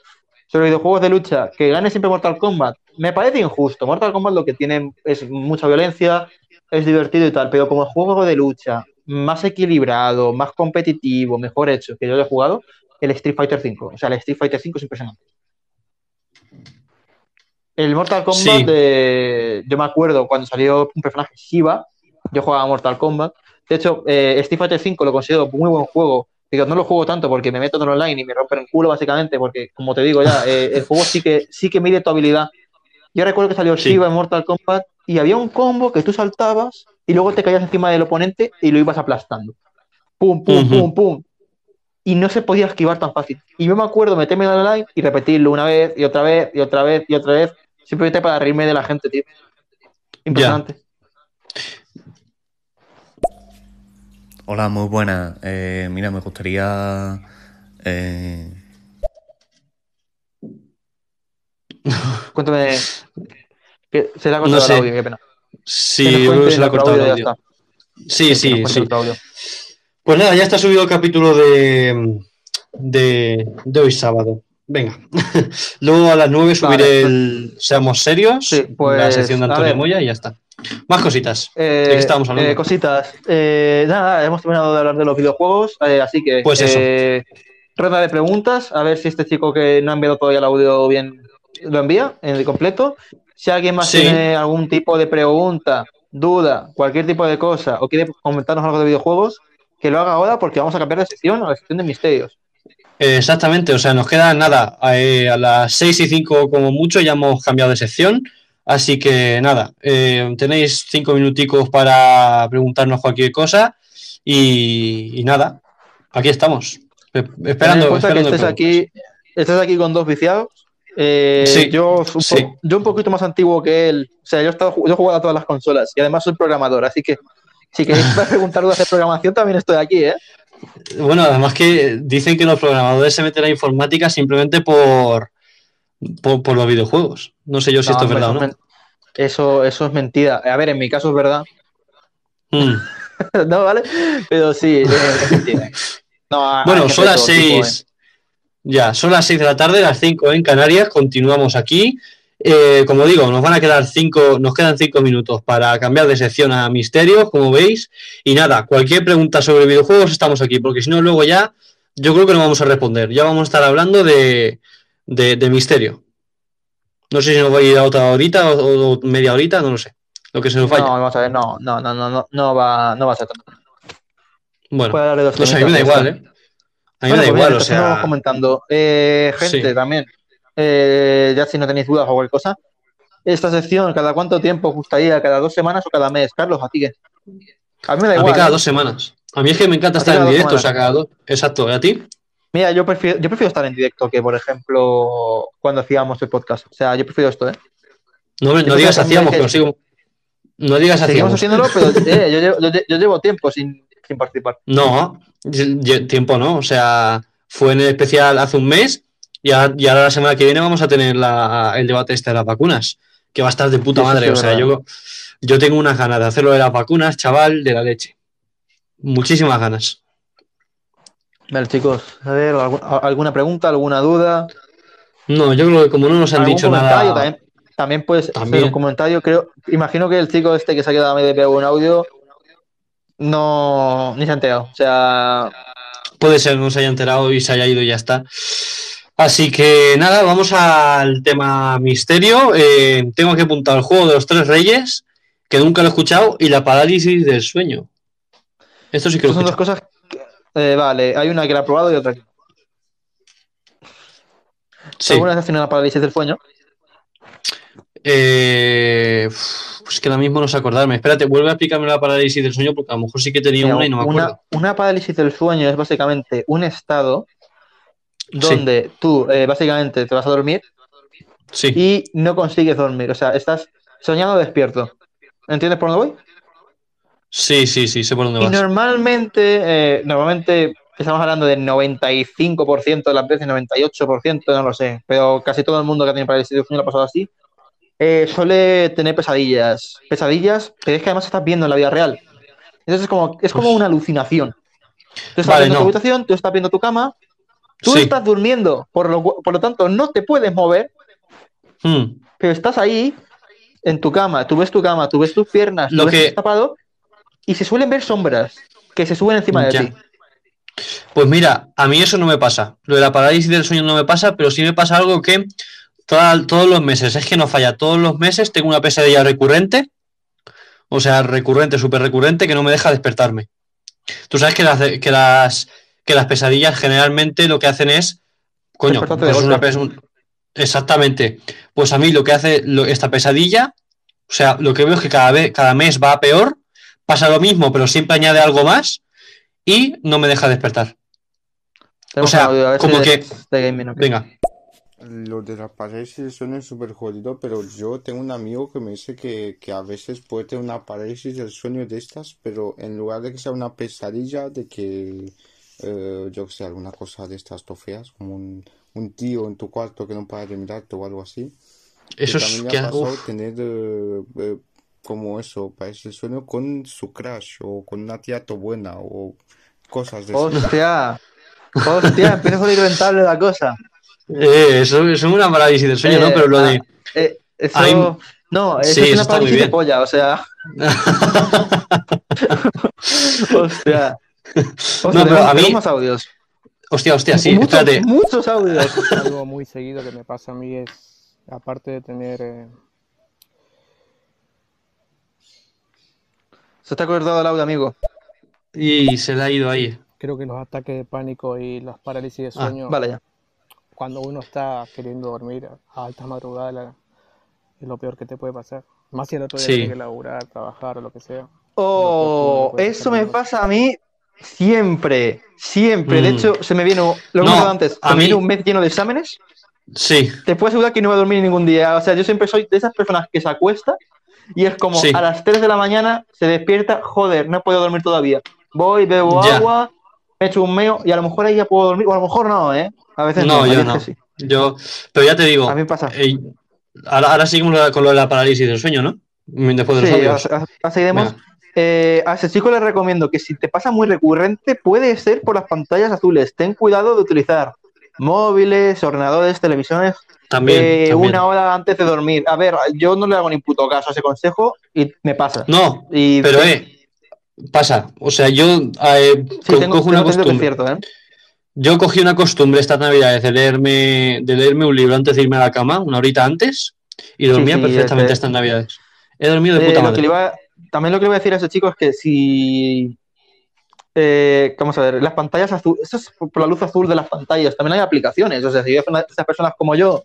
Sobre videojuegos de lucha, que gane siempre Mortal Kombat, me parece injusto. Mortal Kombat lo que tiene es mucha violencia, es divertido y tal, pero como juego de lucha más equilibrado, más competitivo, mejor hecho que yo he jugado, el Street Fighter V. O sea, el Street Fighter V es impresionante. El Mortal Kombat, Sí. de- yo me acuerdo cuando salió un personaje Shiva, yo jugaba Mortal Kombat. De hecho, eh, Street Fighter V lo considero muy buen juego. Digo, no lo juego tanto porque me meto en online y me rompen el culo, básicamente, porque, como te digo ya, eh, el juego sí que, sí que mide tu habilidad. Yo recuerdo que salió Sí. Shiva en Mortal Kombat y había un combo que tú saltabas y luego te caías encima del oponente y lo ibas aplastando. Pum, pum, Ujú. pum, pum. Y no se podía esquivar tan fácil. Y yo me acuerdo meterme en online y repetirlo una vez y otra vez y otra vez y otra vez, simplemente para reírme de la gente, tío. Impresionante. Hola, muy buena. Eh, mira, me gustaría. eh, *laughs* Cuéntame. Que se le ha No cortado sé. el audio, qué pena. Sí, creo que se le ha cortado el audio. Sí, sí, sí. Pues nada, ya está subido el capítulo de, de, de hoy sábado. Venga. *laughs* Luego a las 9 subiré Vale, pues- el Seamos Serios, Sí, pues, la sección de Antonio. Moya y ya está. Más cositas. Eh, ¿De qué estábamos hablando? eh, cositas. Eh, nada, hemos terminado de hablar de los videojuegos, eh, así que Pues eso. eh, ronda de preguntas, a ver si este chico que no ha enviado todavía el audio bien lo envía en completo. Si alguien más Sí. tiene algún tipo de pregunta, duda, cualquier tipo de cosa, o quiere comentarnos algo de videojuegos, que lo haga ahora porque vamos a cambiar de sección a la sección de misterios. Exactamente, o sea, nos queda nada. eh, a las 6 y 5 como mucho ya hemos cambiado de sección. Así que nada, eh, tenéis cinco minuticos para preguntarnos cualquier cosa y, y nada, aquí estamos. Esperando, cuenta que esperando estés aquí, estés aquí con dos viciados Eh, Sí, yo, un po- sí. yo un poquito más antiguo que él. O sea, yo he, estado, yo he jugado a todas las consolas y además soy programador, así que si queréis *laughs* preguntar dudas de programación, también estoy aquí, ¿eh? Bueno, además que dicen que los programadores se meten a informática simplemente por, por, por los videojuegos. No sé yo si No, esto es verdad o no. eso, eso es mentira. A ver, en mi caso es verdad. Mm. *laughs* no, ¿vale? Pero sí, es mentira. No, Bueno, son las tipo, ¿eh? 6. Ya, son las 6 de la tarde, las 5 en Canarias. Continuamos aquí. Eh, como digo, nos van a quedar cinco, nos quedan 5 minutos para cambiar de sección a misterios, como veis. Y nada, cualquier pregunta sobre videojuegos estamos aquí, porque si no, luego ya yo creo que no vamos a responder. Ya vamos a estar hablando de, de, de misterio. No sé si nos va a ir a otra horita o, o media horita, no lo sé. Lo que se nos No, vaya. vamos a ver, no, no, no, no, no, no va, no va a ser tanto. bueno, no sé, a mí me da igual, ¿eh? A mí Bueno, me da pues igual, o sea. comentando. Eh, gente, Sí. también. Eh, ya si no tenéis dudas o cualquier cosa. Esta sección, ¿cada cuánto tiempo os gustaría? ¿Cada dos semanas o cada mes? Carlos, ¿a ti qué? A mí me da A mí cada ¿eh? dos semanas. A mí es que me encanta A estar en directo, o sea, cada dos. Exacto, ¿y a ti? Mira, yo prefiero, yo prefiero estar en directo que, por ejemplo, cuando hacíamos el podcast. O sea, yo prefiero esto, ¿eh? No, no digas hacíamos, que- pero sigo. No digas Seguimos hacíamos. haciéndolo, pero *laughs* eh, yo, llevo, yo, yo llevo tiempo sin, sin participar. No, tiempo no. O sea, fue en el especial hace un mes y, ahora la semana que viene vamos a tener la- el debate este de las vacunas, que va a estar de puta madre. o sea, yo, yo tengo unas ganas de hacerlo de las vacunas, chaval, de la leche. Muchísimas ganas. Vale, chicos, a ver, ¿algu- ¿alguna pregunta, alguna duda? No, yo creo que como no nos han ¿Algún dicho nada. También, también puede ser También. un comentario, creo. Imagino que el chico este que se ha quedado a medio de un audio no ni se ha enterado. O sea, Puede ser, no se haya enterado y se haya ido y ya está. Así que nada, vamos al tema misterio. Eh, tengo que apuntar el juego de los tres reyes, que nunca lo he escuchado, y la parálisis del sueño. Esto sí que lo he son dos cosas. que- eh, vale, hay una que la ha probado y otra que no. Sí. ¿Alguna vez has tenido una parálisis del sueño? Eh, uf, es que ahora mismo no sé acordarme. Espérate, vuelve a explicarme la parálisis del sueño, porque a lo mejor sí que tenía Mira, una y no me una, acuerdo. una parálisis del sueño es básicamente un estado donde tú eh, básicamente te vas a dormir Sí, y no consigues dormir. O sea, estás soñando despierto. ¿Entiendes por dónde voy? sí, sí, sí, sé por dónde Y vas. normalmente, eh, normalmente estamos hablando del 95% de las veces, 98%, no lo sé, pero casi todo el mundo que ha tenido parálisis del sueño lo ha pasado así, eh, suele tener pesadillas. Pesadillas, pero es que además estás viendo en la vida real. Entonces es como, es como una alucinación. Tú estás Vale, viendo tu habitación, tú estás viendo tu cama, tú Sí. estás durmiendo, por lo, por lo tanto no te puedes mover, Hmm. pero estás ahí en tu cama, tú ves tu cama, tú ves tus piernas, Lo ves que- estás tapado y se suelen ver sombras que se suben encima de Ya. ti. Pues mira, a mí eso no me pasa. Lo de la parálisis del sueño no me pasa, pero sí me pasa algo que toda- todos los meses, es que no falla, todos los meses tengo una pesadilla recurrente, o sea, recurrente, súper recurrente, que no me deja despertarme. Tú sabes que las, que las, que las pesadillas generalmente lo que hacen es, coño, pues una un- exactamente. Pues a mí lo que hace lo- esta pesadilla, o sea, lo que veo es que cada vez, cada mes va a peor, pasa lo mismo, pero siempre añade algo más y no me deja despertar. Tenemos sea, un audio, a ver si como que- de gaming, ok. Venga. Lo de la parálisis suena súper jodido, pero yo tengo un amigo que me dice que, que a veces puede tener una parálisis del sueño de estas, pero en lugar de que sea una pesadilla, de que, eh, yo que sé, alguna cosa de estas to feas, como un, un tío en tu cuarto que no para de mirarte o algo así. Que Eso es también que ha pasado uf, tener eh, eh, como eso, parálisis del sueño con su crush o con una tía to buena o cosas de. Hostia, hostia, empieza a salir rentable la cosa. eh, eso, eso es una parálisis del sueño, ¿no? Eh, Pero lo ah, de. eh, eso, Hay- no, eso Sí, es una parálisis de polla, o sea, *laughs* *laughs* hostia. *laughs* Hostia, No, pero a mí- más audios. hostia, hostia, sí, muchos, espérate. muchos audios. Algo muy seguido que me pasa a mí es, aparte de tener, eh, Se te ha cortado el audio, amigo. Y se le ha ido ahí. creo que los ataques de pánico y las parálisis de Ah, sueño, Vale, ya. cuando uno está queriendo dormir a altas madrugadas, la- es lo peor que te puede pasar. Más si el otro día Sí. que laburar, trabajar o lo que sea. Oh, puede eso me ¿no? pasa a mí siempre, siempre. De Mm. hecho, se me viene, lo No, antes, a mí- un mes lleno de exámenes Sí, te puedo asegurar que no voy a dormir ningún día. O sea, yo siempre soy de esas personas que se acuesta y es como Sí. a las 3 de la mañana se despierta, joder, no podido dormir todavía. Voy, bebo Ya. agua, me echo un meo y a lo mejor ahí ya puedo dormir, o a lo mejor no, ¿eh? A veces no, no, yo no. sí. Yo, pero ya te digo, A mí pasa. eh, ahora, ahora seguimos con lo de la parálisis del sueño, ¿no? Después de los Sí, audios. a- a- a- seguiremos. Venga. Eh, a ese chico le recomiendo que si te pasa muy recurrente, puede ser por las pantallas azules. Ten cuidado de utilizar móviles, ordenadores, televisiones También, eh, también. una hora antes de dormir. A ver, yo no le hago ni puto caso a ese consejo y me pasa. No, Y pero eh, pasa. O sea, yo eh, sí, co- tengo, cojo una costumbre. cierto, ¿eh? Yo cogí una costumbre estas navidades de leerme, de leerme un libro antes de irme a la cama, una horita antes, y dormía sí, perfectamente este- estas navidades. He dormido de Eh, puta lo que le madre. iba- también lo que le voy a decir a ese chico es que si. eh, vamos a ver, las pantallas azules, eso es por la luz azul de las pantallas, también hay aplicaciones. O sea, si de esas personas como yo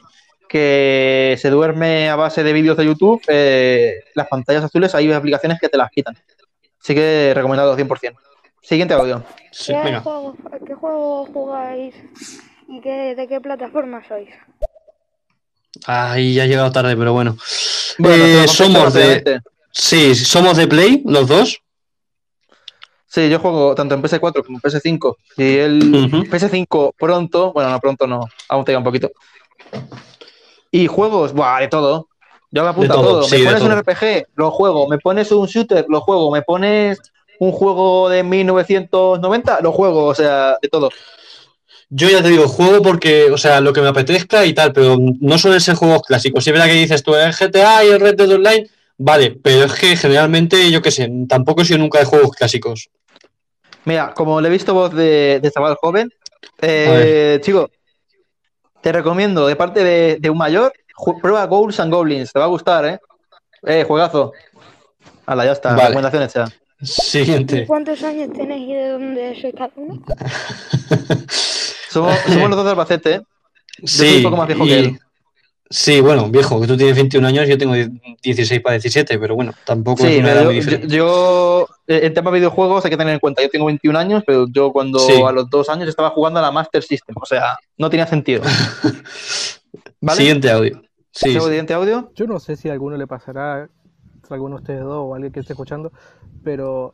que se duerme a base de vídeos de YouTube, eh, las pantallas azules hay aplicaciones que te las quitan. Así que recomendado 100%. Siguiente audio. Sí, ¿Qué, venga. juego, ¿Qué juego jugáis y qué, de qué plataforma sois? Ay, ya he llegado tarde, pero bueno. Bueno, Eh, somos de. Sí, somos de Play, los dos. Sí, yo juego tanto en PS4 como en PS5. Y el Ujú. PS5 pronto, bueno, no pronto no, aún te queda un poquito. Y juegos, buah, de todo. Yo me apunto De a todo, todo. sí, me pones un. RPG, lo juego. Me pones un shooter, lo juego. Me pones un juego de 1990, lo juego. O sea, de todo. Yo ya te digo, juego porque, o sea, lo que me apetezca y tal, pero no suelen ser juegos clásicos. Si es verdad que dices tú, el GTA y el Red Dead Online, vale, pero es que generalmente, yo qué sé, tampoco he sido nunca de juegos clásicos. Mira, como le he visto voz de, de chaval joven, eh, chico, te recomiendo, de parte de, de un mayor, prueba Ghouls and Goblins. Te va a gustar, ¿eh? Eh, juegazo. Hala, ya está. Vale. Recomendaciones ya. Siguiente. ¿Cuántos años tenéis y de dónde sois cada uno? *laughs* Somos, somos los dos de Albacete, ¿eh? Yo soy Sí, un poco más viejo y- que él. Sí, bueno, viejo, que tú tienes 21 años, yo tengo 16 para 17, pero bueno, tampoco Sí, es una edad pero muy yo, diferente. yo- eh, en tema videojuegos hay que tener en cuenta, yo tengo 21 años, pero yo cuando Sí. a los dos años estaba jugando a la Master System, o sea, no tenía sentido. *laughs* ¿Vale? Siguiente audio. Sí, ¿Sigo sí. siguiente audio? Yo no sé si a alguno le pasará, a alguno de ustedes dos o a alguien que esté escuchando, pero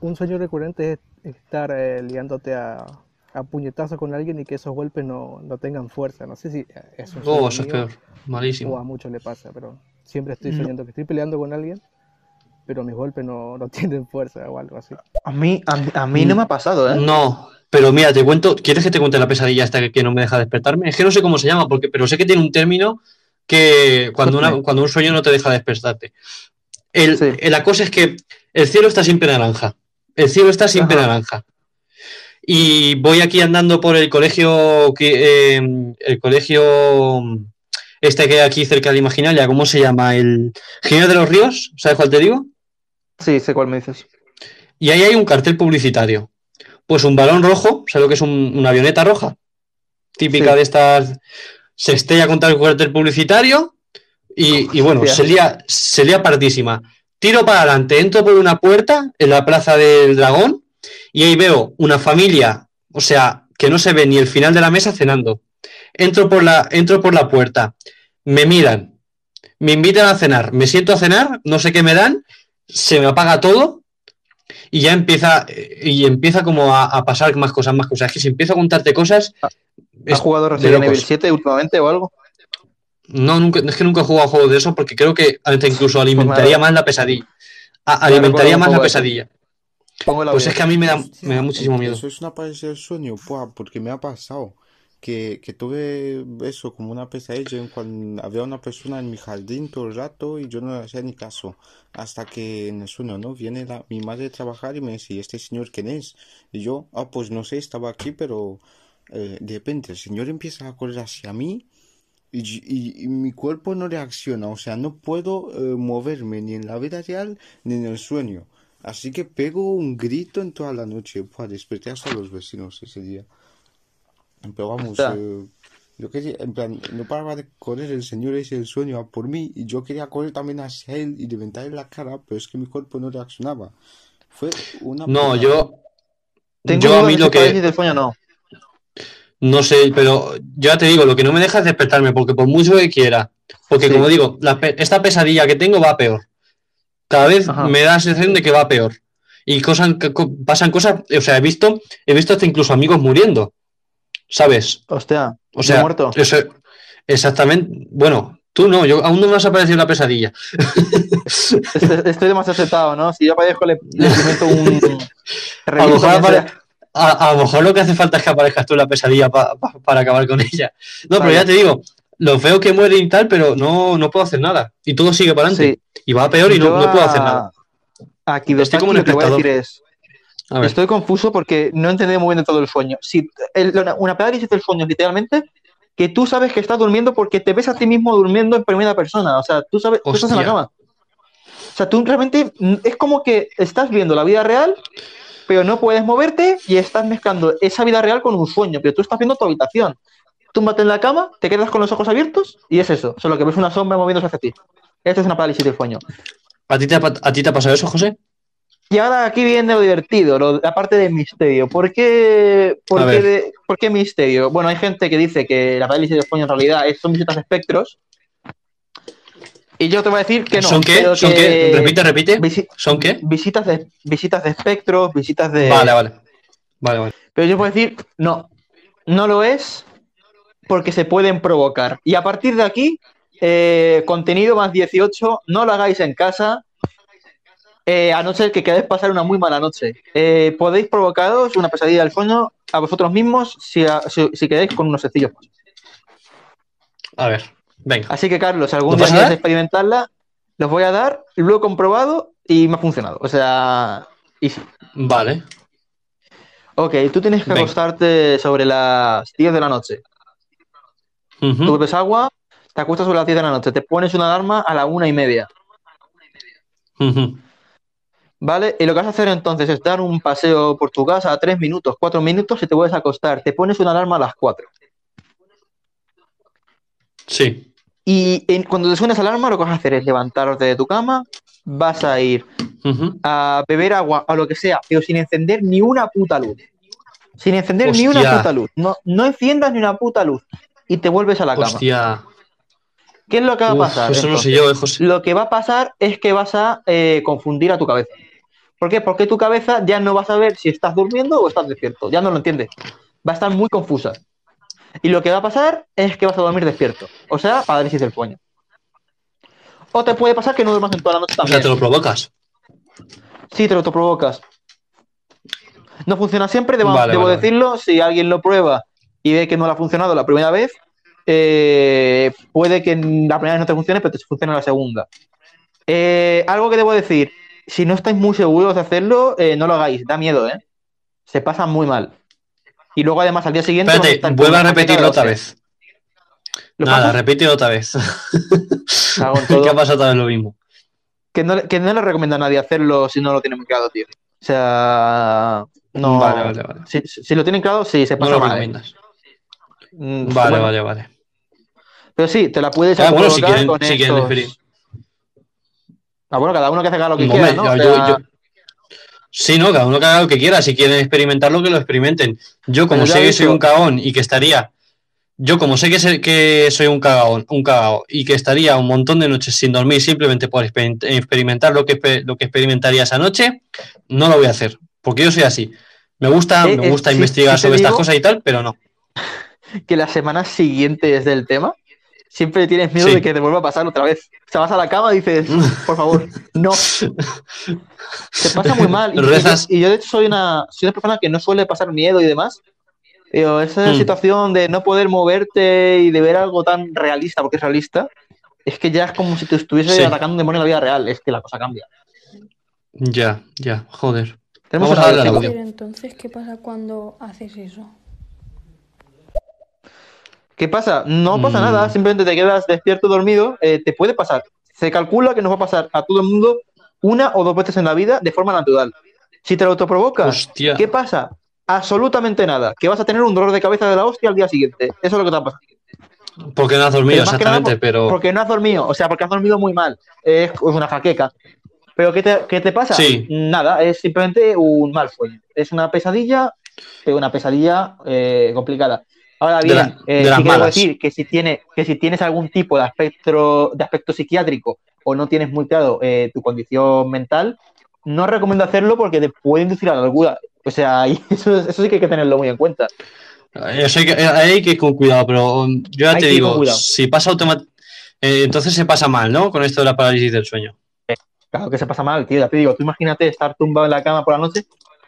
un sueño recurrente es estar eh, liándote a, a puñetazos con alguien y que esos golpes no, no tengan fuerza. No sé si es un sueño Oh, eso es mío o Malísimo. a muchos le pasa, pero siempre estoy No. soñando que estoy peleando con alguien, pero mis golpes no, *laughs* no tienen fuerza o algo así. A mí, a, mí- a mí no me ha pasado, ¿eh? No, pero mira, te cuento, ¿quieres que te cuente la pesadilla esta que, que no me deja despertarme? Es que no sé cómo se llama, porque, pero sé que tiene un término que cuando, una- *laughs* cuando un sueño no te deja despertarte. El, Sí. el- la cosa es que el cielo está siempre naranja. El cielo está siempre Ajá. naranja. Y voy aquí andando por el colegio, que, eh, el colegio este que hay aquí cerca de Imaginalia, ¿cómo se llama? El Genio de los Ríos, ¿sabes cuál te digo? Sí, sé cuál me dices. Y ahí hay un cartel publicitario. Pues un balón rojo, ¿sabes lo que es un- una avioneta roja? Típica Sí. de estas. Se estrella contra el cartel publicitario y, y bueno, Hostia. se lía, se lía partísima. Tiro para adelante, entro por una puerta en la plaza del dragón y ahí veo una familia, o sea, que no se ve ni el final de la mesa cenando. Entro por la, entro por la puerta, me miran, me invitan a cenar, me siento a cenar, no sé qué me dan, se me apaga todo y ya empieza y empieza como a, a pasar más cosas, más cosas. Es que si empiezo a contarte cosas, ¿Has es jugado de Resident Evil locos. 7 últimamente o algo? No, nunca, es que nunca he jugado a juegos de eso porque creo que hasta incluso alimentaría Pues más la pesadilla. A- alimentaría más la pesadilla. Pues es que a mí me da, Hostia, me da muchísimo miedo. Eso es una parecida del sueño, porque me ha pasado que, tuve eso como una pesadilla en había una persona en mi jardín todo el rato y yo no le hacía ni caso. Hasta que en el sueño, ¿no? Viene mi madre a trabajar y me dice, ¿y este señor quién es? Y yo, ah, pues no sé, estaba aquí, pero eh, de repente el señor empieza a correr hacia mí y, y- mi cuerpo no reacciona, o sea, no puedo eh, moverme ni en la vida real ni en el sueño. Así que pego un grito en toda la noche. Buah, desperté hasta los vecinos ese día. Pero vamos, Hostia. eh, yo quería, en plan, no paraba de correr el señor ese el sueño a por mí y yo quería correr también hacia él y reventarle la cara, pero es que mi cuerpo no reaccionaba. Fue una No, yo, Tengo yo a mí lo que, del sueño no. No sé, pero yo ya te digo, lo que no me deja es despertarme, porque por mucho que quiera, porque Sí. como digo, la esta pesadilla que tengo va peor. Cada vez Ajá. me da la sensación de que va peor. Y cosas, pasan cosas, o sea, he visto, he visto hasta incluso amigos muriendo, ¿sabes? Hostia, O sea, ¿de muerto? eso, exactamente, bueno, tú no, yo aún no me has aparecido la pesadilla. *laughs* Estoy, estoy demasiado aceptado, ¿no? Si yo aparezco, le, le implemento un. *laughs* A lo, mejor apare- a- a lo mejor lo que hace falta es que aparezcas tú en la pesadilla pa- pa- para acabar con ella. No, pero ya te digo, lo veo que muere y tal, pero no, no puedo hacer nada. Y todo sigue para adelante. Y va peor y no, no puedo hacer nada. Aquí, Estoy como un lo que voy a decir es. A ver. Estoy confuso porque no he entendido muy bien de todo el sueño. Si el- una, parálisis del sueño es literalmente que tú sabes que estás durmiendo porque te ves a ti mismo durmiendo en primera persona. O sea, tú sabes, tú estás en la Hostia. cama. O sea, tú realmente mm, es como que estás viendo la vida real, pero no puedes moverte y estás mezclando esa vida real con un sueño, pero tú estás viendo tu habitación. Túmbate en la cama, te quedas con los ojos abiertos y es eso. Solo que ves una sombra moviéndose hacia ti. Esto es una parálisis del sueño. ¿A ti, te ha, pa- ¿A ti te ha pasado eso, José? Y ahora aquí viene lo divertido, lo- la parte del misterio. ¿Por qué, por, qué ver. de- por qué misterio? Bueno, hay gente que dice que la parálisis del sueño en realidad es- son visitas de espectros. Y yo te voy a decir que no. ¿Son qué? ¿Son qué? Repite, repite. visi- ¿Son qué? visitas, de, visitas de espectros, visitas de... Vale, vale. Vale, vale. Pero yo puedo decir, no, no lo es porque se pueden provocar. Y a partir de aquí, eh, contenido más 18, no lo hagáis en casa, eh, a no ser que queráis pasar una muy mala noche. Eh, podéis provocaros una pesadilla del sueño a vosotros mismos si, a- si, si queréis con unos sencillos pasos. A ver, venga. Así que, Carlos, algún ¿Lo día quieres experimentarla, los voy a dar, lo he comprobado y me ha funcionado. O sea, easy. Vale. Ok, tú tienes que Venga. acostarte sobre las 10 de la noche. Tú bebes agua, te acuestas sobre las 10 de la noche, te pones una alarma a la una y media, Ujú. ¿Vale? Y lo que vas a hacer entonces es dar un paseo por tu casa a 3 minutos, 4 minutos y te vuelves a acostar. Te pones una alarma a las 4. Sí. Y en- cuando te suena esa alarma, lo que vas a hacer es levantarte de tu cama, vas a ir a beber agua, a lo que sea, pero sin encender ni una puta luz. Sin encender ni una puta luz. No, no enciendas ni una puta luz. Y te vuelves a la cama. Hostia. ¿Qué es lo que va a Uf, pasar? eso no sé yo, eh, José. Lo que va a pasar es que vas a eh, confundir a tu cabeza. ¿Por qué? Porque tu cabeza ya no va a saber si estás durmiendo o estás despierto. Ya no lo entiende. Va a estar muy confusa. Y lo que va a pasar es que vas a dormir despierto. O sea, parálisis del sueño. O te puede pasar que no duermas en toda la noche O sea, también. te lo provocas. Sí, te lo autoprovocas. No funciona siempre, debo, Vale, debo vale, vale. decirlo. Si alguien lo prueba y ve que no le ha funcionado la primera vez, eh, puede que la primera vez no te funcione, pero te funcione la segunda. Eh, algo que debo decir, si no estáis muy seguros de hacerlo, eh, no lo hagáis, da miedo, ¿eh? Se pasa muy mal. Y luego además al día siguiente... Espérate, vuelve a repetirlo otra vez. ¿Lo Nada, repite otra vez. *laughs* ¿Qué ha pasado vez lo mismo? Que no, le- que no le recomiendo a nadie hacerlo si no lo tiene muy claro, tío. O sea, no. Vale, vale, vale. Si, si lo tienen claro, sí, se No pasa lo mal. ¿eh? recomiendas. Mm, Vale, bueno, vale, vale. Pero sí, te la puedes Ah, bueno, si quieren, con si quieren estos- Ah, bueno, cada uno que haga lo que quiera, Sí, no, cada uno que haga lo que quiera. Si quieren experimentarlo, que lo experimenten. Yo, como sé que soy un cagón y que estaría. Yo, como sé que, sé- que soy un cagón, un cagao y que estaría un montón de noches sin dormir simplemente por exper- experimentar lo que, lo que experimentaría esa noche, no lo voy a hacer. Porque yo soy así. Me gusta, Eh, me eh, gusta investigar sobre estas cosas y tal, pero no. *laughs* que las semanas siguientes del tema siempre tienes miedo Sí. de que te vuelva a pasar otra vez. O sea, vas a la cama y dices, por favor, no. *laughs* Te pasa muy mal. Y, y yo, Rezas. y yo, de hecho, soy una, soy una persona que no suele pasar miedo y demás. Pero esa Hmm. situación de no poder moverte y de ver algo tan realista, porque es realista, es que ya es como si te estuviese Sí. atacando un demonio en la vida real. Es que la cosa cambia. Ya, ya, joder. Tenemos Vamos a. Pero entonces, ¿qué pasa cuando haces eso? ¿Qué pasa? No pasa Mm. nada, simplemente te quedas despierto dormido, eh, te puede pasar. Se calcula que nos va a pasar a todo el mundo una o dos veces en la vida de forma natural. Si te lo autoprovocas, Hostia. ¿qué pasa? Absolutamente nada. Que vas a tener un dolor de cabeza de la hostia al día siguiente. Eso es lo que te va a pasar. Porque no has dormido, Pero exactamente, por- pero. Porque no has dormido, o sea, porque has dormido muy mal. Es, es una jaqueca. ¿Pero qué te, qué te pasa? Sí. Nada, es simplemente un mal sueño. Es una pesadilla, una pesadilla eh, complicada. Ahora De bien, eh, de sí malas. decir que si, tiene, que si tienes algún tipo de aspecto, de aspecto psiquiátrico o no tienes muy claro eh, tu condición mental, no recomiendo hacerlo porque te puede inducir a la locura. O sea, *laughs* eso, eso sí que hay que tenerlo muy en cuenta. Eso hay que, eh, hay que ir con cuidado, pero um, yo ya Hay te digo, si pasa automáticamente, entonces se pasa mal, ¿no? Con esto de la parálisis del sueño. Claro que se pasa mal, tío. Ya te digo, tú imagínate estar tumbado en la cama por la noche.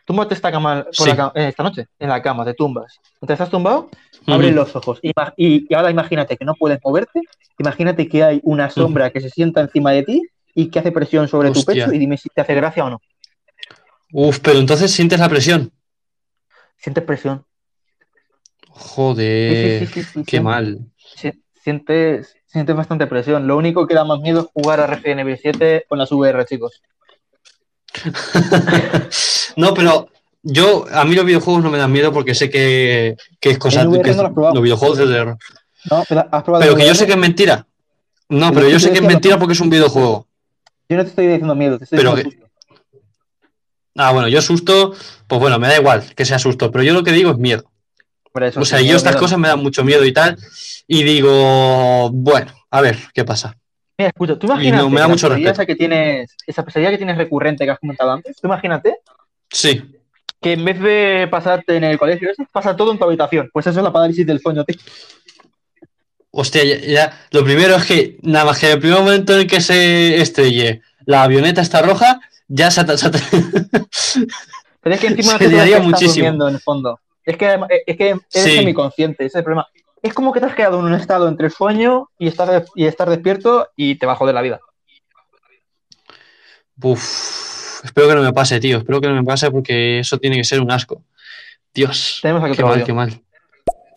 Túmbate esta, cama por Sí. la cama- eh, esta noche, en la cama, te tumbas. Mientras estás tumbado, abres los ojos. Y, y ahora imagínate que no puedes moverte. Imagínate que hay una sombra que se sienta encima de ti y que hace presión sobre tu pecho y dime si te hace gracia o no. Uf, pero entonces sientes la presión. Sientes presión. Joder, Sí, sí, qué mal. Si- Sientes, sientes bastante presión. Lo único que da más miedo es jugar a Resident Evil 7 con las VR, chicos. *laughs* No, pero yo, a mí los videojuegos no me dan miedo porque sé que, que es cosa que no lo los videojuegos de terror. No, pero has probado Pero que yo sé que es mentira. No, Pero es yo sé que es mentira porque es un videojuego. Yo no te estoy diciendo miedo, te estoy Pero diciendo que- Ah, bueno, yo susto, pues bueno, me da igual que sea susto, pero yo lo que digo es miedo. Eso, O sea, sí, yo miedo, estas miedo. cosas me dan mucho miedo y tal, y digo, bueno, a ver, ¿qué pasa? Mira, escucha, tú no, me da mucho respeto. esa que tienes, esa pesadilla que tienes recurrente que has comentado antes, tú imagínate Sí, que en vez de pasarte en el colegio, eso pasa todo en tu habitación. Pues eso es la parálisis del sueño, tío. hostia, ya, ya- lo primero es que nada más que el primer momento en el que se estrelle la avioneta está roja, ya se, ha- se Pero es que encima *laughs* Se que estás muchísimo. durmiendo en el fondo. Es que, además- es que eres Sí. semiconsciente, ese es el problema. Es como que te has quedado en un estado entre el sueño y estar, de- y estar despierto y te va a joder la vida. Uf, espero que no me pase, tío, espero que no me pase porque eso tiene que ser un asco. Dios, Tenemos aquí qué mal, qué mal.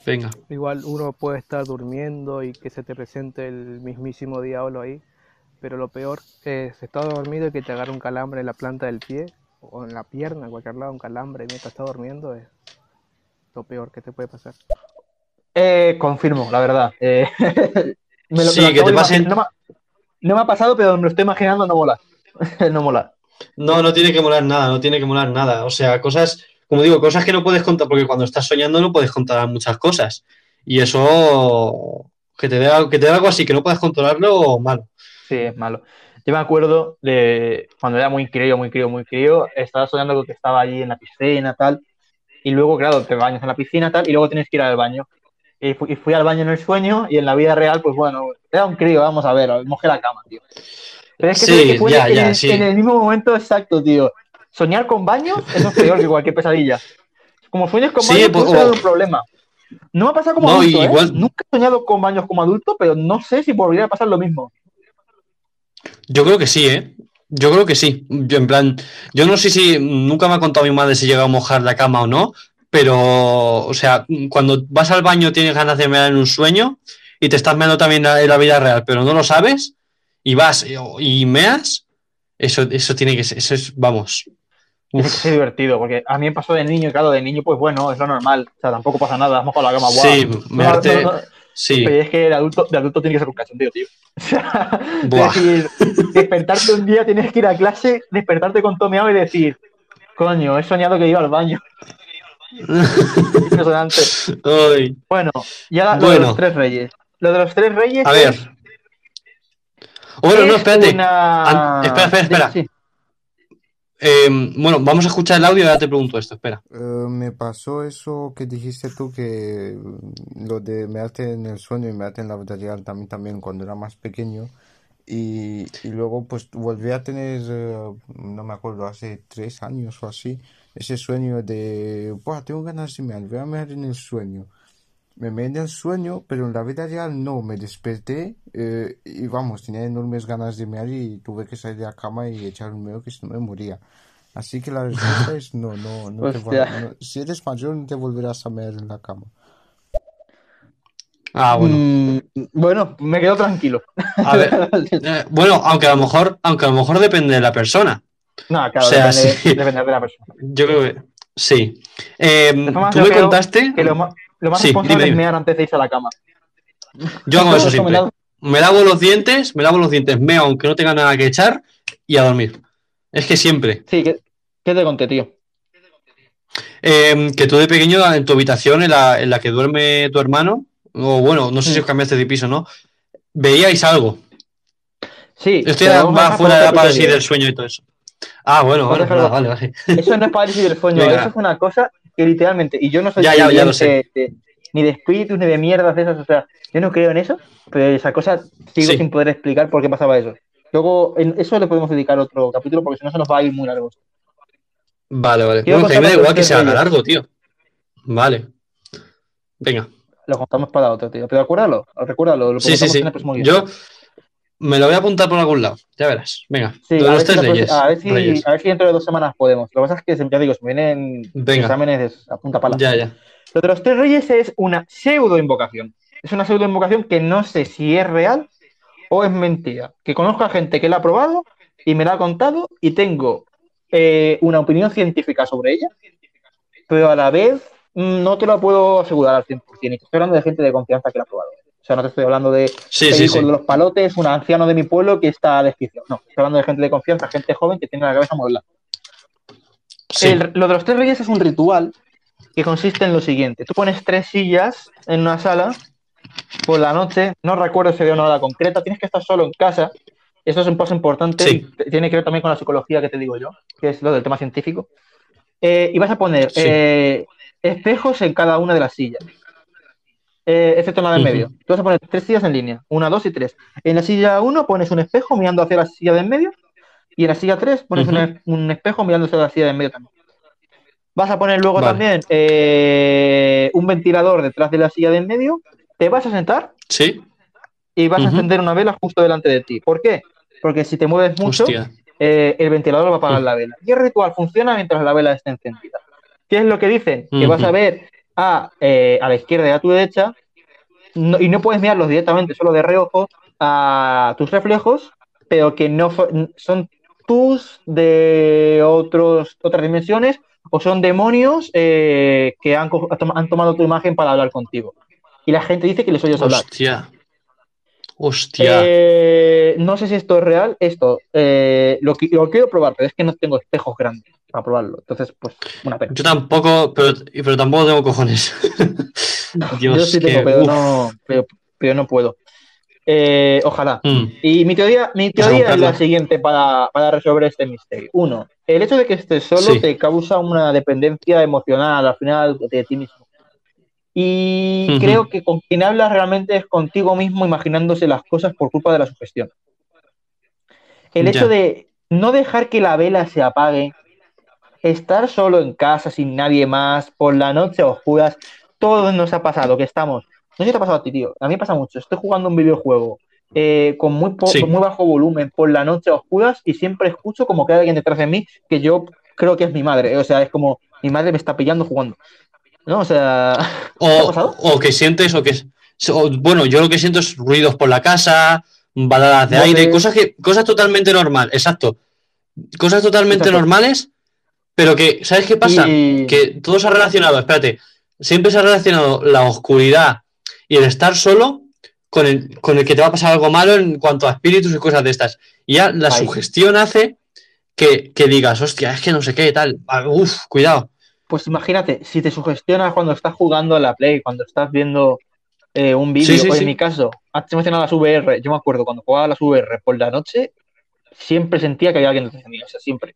Venga. Igual uno puede estar durmiendo y que se te presente el mismísimo diablo ahí, pero lo peor es estar dormido y que te agarre un calambre en la planta del pie o en la pierna, en cualquier lado, un calambre mientras estás durmiendo es lo peor que te puede pasar. Eh, confirmo, la verdad. Eh, *laughs* me lo- Sí, me que te pasen-. No me, ha- no me ha pasado, pero me lo estoy imaginando, no mola. *laughs* no mola. No, no tiene que molar nada, no tiene que molar nada. O sea, cosas, como digo, cosas que no puedes contar, porque cuando estás soñando no puedes controlar muchas cosas. Y eso, que te dé, que te dé algo así, que no puedas controlarlo, malo. Sí, es malo. Yo me acuerdo de cuando era muy crío, muy crío, muy crío, estaba soñando con que estaba allí en la piscina, tal, y luego, claro, te bañas en la piscina, tal, y luego tienes que ir al baño. Y fui, y fui al baño en el sueño, y en la vida real, pues bueno, era un crío, vamos a ver, mojé la cama, tío. Pero es que, Sí, que fue ya, en, ya, el, sí. en el mismo momento exacto, tío. Soñar con baño, eso es peor que cualquier pesadilla. Como sueños con Sí, baño, pues, ser o- un problema. No me ha pasado como No, adulto, ¿eh? igual- Nunca he soñado con baños como adulto, pero no sé si volvería a pasar lo mismo. Yo creo que sí, ¿eh? Yo creo que sí. Yo, en plan, yo no sé si nunca me ha contado mi madre si llega a mojar la cama o no, pero, o sea, cuando vas al baño tienes ganas de mear en un sueño y te estás meando también en la vida real, pero no lo sabes y vas y, meas, eso, eso tiene que ser, eso es, vamos. Ser divertido, porque a mí me pasó de niño, y claro, de niño, pues bueno, es lo normal. O sea, tampoco pasa nada, has mojado la cama, guau. Sí, No, mearte- no, no. sí. Pero es que de adulto, de adulto tiene que ser un cachondeo, tío. *laughs* O sea, es decir, despertarte un día, tienes que ir a clase, despertarte con tomeado y decir, coño, he soñado que iba al baño. Impresionante. Ay. Bueno, y ahora lo de Bueno. los tres reyes. Lo de los tres reyes. A ver. es- Bueno, no, es espérate. una- An- espera, espera, espera. Sí, sí. Eh, bueno, vamos a escuchar el audio y ahora te pregunto esto, espera. Eh, me pasó eso que dijiste tú, que mm, lo de mearte en el sueño y mearte en la vida real también, también cuando era más pequeño. Y, y luego pues volví a tener, eh, no me acuerdo, hace tres años o así, ese sueño de, Buah, tengo ganas de mear, voy a mear en el sueño. Me meé en el sueño, pero en la vida real no, me desperté eh, y vamos, tenía enormes ganas de mear y tuve que salir de la cama y echar un meo que si no me moría. Así que la respuesta es no, no, *laughs* no te no. Si eres mayor no te volverás a mear en la cama. Ah, bueno. Mm, bueno, me quedo tranquilo. A ver, *laughs* eh, bueno, aunque a lo mejor, aunque a lo mejor depende de la persona. No, claro, O sea, depende, sí. depende de la persona. Yo creo que sí. Eh, formas, tú me contaste. Que lo más, lo más Sí, responsable dime, es mear antes de irse a la cama. Yo hago *laughs* eso siempre. Me lavo los dientes, me lavo los dientes, meo aunque no tenga nada que echar y a dormir. Es que siempre. Sí, ¿qué, qué te conté, tío? Eh, que tú de pequeño en tu habitación, en la, en la que duerme tu hermano, o bueno, no sé si os cambiaste de piso, ¿no? Veíais algo. Sí, Esto ya va fuera de la parálisis episodio. del sueño y todo eso. Ah, bueno, bueno, vale, vale. Eso no es parálisis del sueño, Venga. eso es una cosa que literalmente, y yo no soy Ya, ya, ya lo de- ni de espíritus ni de mierdas de esas, o sea, yo no creo en eso, pero esa cosa sigo Sí. sin poder explicar por qué pasaba eso. Luego, en eso le podemos dedicar otro capítulo porque si no se nos va a ir muy largo. Vale, vale. Bueno, me da igual que se haga largo, tío. Vale. Venga. Lo contamos para otro, tío. Pero acuérdalo, recuérdalo, lo Sí, sí, sí. en el próximo. Yo me lo voy a apuntar por algún lado. Ya verás. Venga. Sí, de a ver, si a, ver si, Reyes. a ver si dentro de dos semanas podemos. Lo que pasa es que, ya digo, se me vienen Venga. exámenes a punta pala. Ya, ya. Lo de los tres reyes es una pseudo invocación. Es una pseudo invocación que no sé si es real o es mentira. Que conozco a gente que la ha probado y me la ha contado y tengo eh, una opinión científica sobre ella, pero a la vez mm, no te lo puedo asegurar al 100%. Y estoy hablando de gente de confianza que la ha probado. O sea, no te estoy hablando de Sí, sí, sí. de los palotes, un anciano de mi pueblo que está desquiciado. No, estoy hablando de gente de confianza, gente joven que tiene la cabeza. El- lo de los tres reyes es un ritual que consiste en lo siguiente. Tú pones tres sillas en una sala por la noche, no recuerdo si había una hora concreta, tienes que estar solo en casa. Esto es un paso importante Sí. y tiene que ver también con la psicología que te digo yo, que es lo del tema científico. Eh, y vas a poner Sí. eh, espejos en cada una de las sillas, eh, excepto en la de en Ujú. medio. Tú vas a poner tres sillas en línea, una, dos y tres. En la silla uno pones un espejo mirando hacia la silla de en medio y en la silla tres pones un, un espejo mirando hacia la silla de en medio también. Vas a poner luego Vale. también eh, un ventilador detrás de la silla de en medio. Te vas a sentar Sí. y vas a encender una vela justo delante de ti. ¿Por qué? Porque si te mueves mucho, eh, el ventilador va a apagar la vela. Y el ritual funciona mientras la vela esté encendida. ¿Qué es lo que dicen? Que vas a ver a, eh, a la izquierda y a tu derecha no- y no puedes mirarlos directamente, solo de reojo a tus reflejos, pero que no son tus de otros, otras dimensiones o son demonios eh, que han, han tomado tu imagen para hablar contigo. Y la gente dice que les oyes hablar. Hostia. Hostia. Eh, no sé si esto es real. Esto eh, lo, lo quiero probar, pero es que no tengo espejos grandes para probarlo. Entonces, pues, una pena. Yo tampoco, pero, pero tampoco tengo cojones. *laughs* Dios, Yo sí que- tengo, pero uf. no, pero, pero no puedo. Eh, ojalá. Mm. Y mi teoría, mi teoría es la siguiente para, para resolver este misterio. Uno, el hecho de que estés solo Sí. te causa una dependencia emocional al final de ti mismo. Y creo que con quien hablas realmente es contigo mismo imaginándose las cosas por culpa de la sugestión. El hecho de no dejar que la vela se apague, estar solo en casa sin nadie más, por la noche a oscuras, todo nos ha pasado, que estamos. No sé si te ha pasado a ti, tío. A mí me pasa mucho. Estoy jugando un videojuego eh, con muy, po- Sí. con muy bajo volumen por la noche a oscuras y siempre escucho como que hay alguien detrás de mí que yo creo que es mi madre. O sea, es como mi madre me está pillando jugando. ¿No? O sea, ¿te ha O, pasado? o que sientes, o que. o, bueno, yo lo que siento es ruidos por la casa, baladas de aire, cosas que cosas totalmente normales, exacto. Cosas totalmente Exacto. normales, pero que, ¿sabes qué pasa? Y- Que todo se ha relacionado, espérate, siempre se ha relacionado la oscuridad y el estar solo con el, con el que te va a pasar algo malo en cuanto a espíritus y cosas de estas. Y ya la sugestión hace que, que digas, hostia, es que no sé qué, tal, ah, uf, cuidado. Pues imagínate, si te sugestionas cuando estás jugando a la Play, cuando estás viendo eh, un vídeo, Sí, sí, o en sí. mi caso, antes mencionado las VR, yo me acuerdo cuando jugaba a las VR por la noche, siempre sentía que había alguien detrás de mí, o sea, siempre.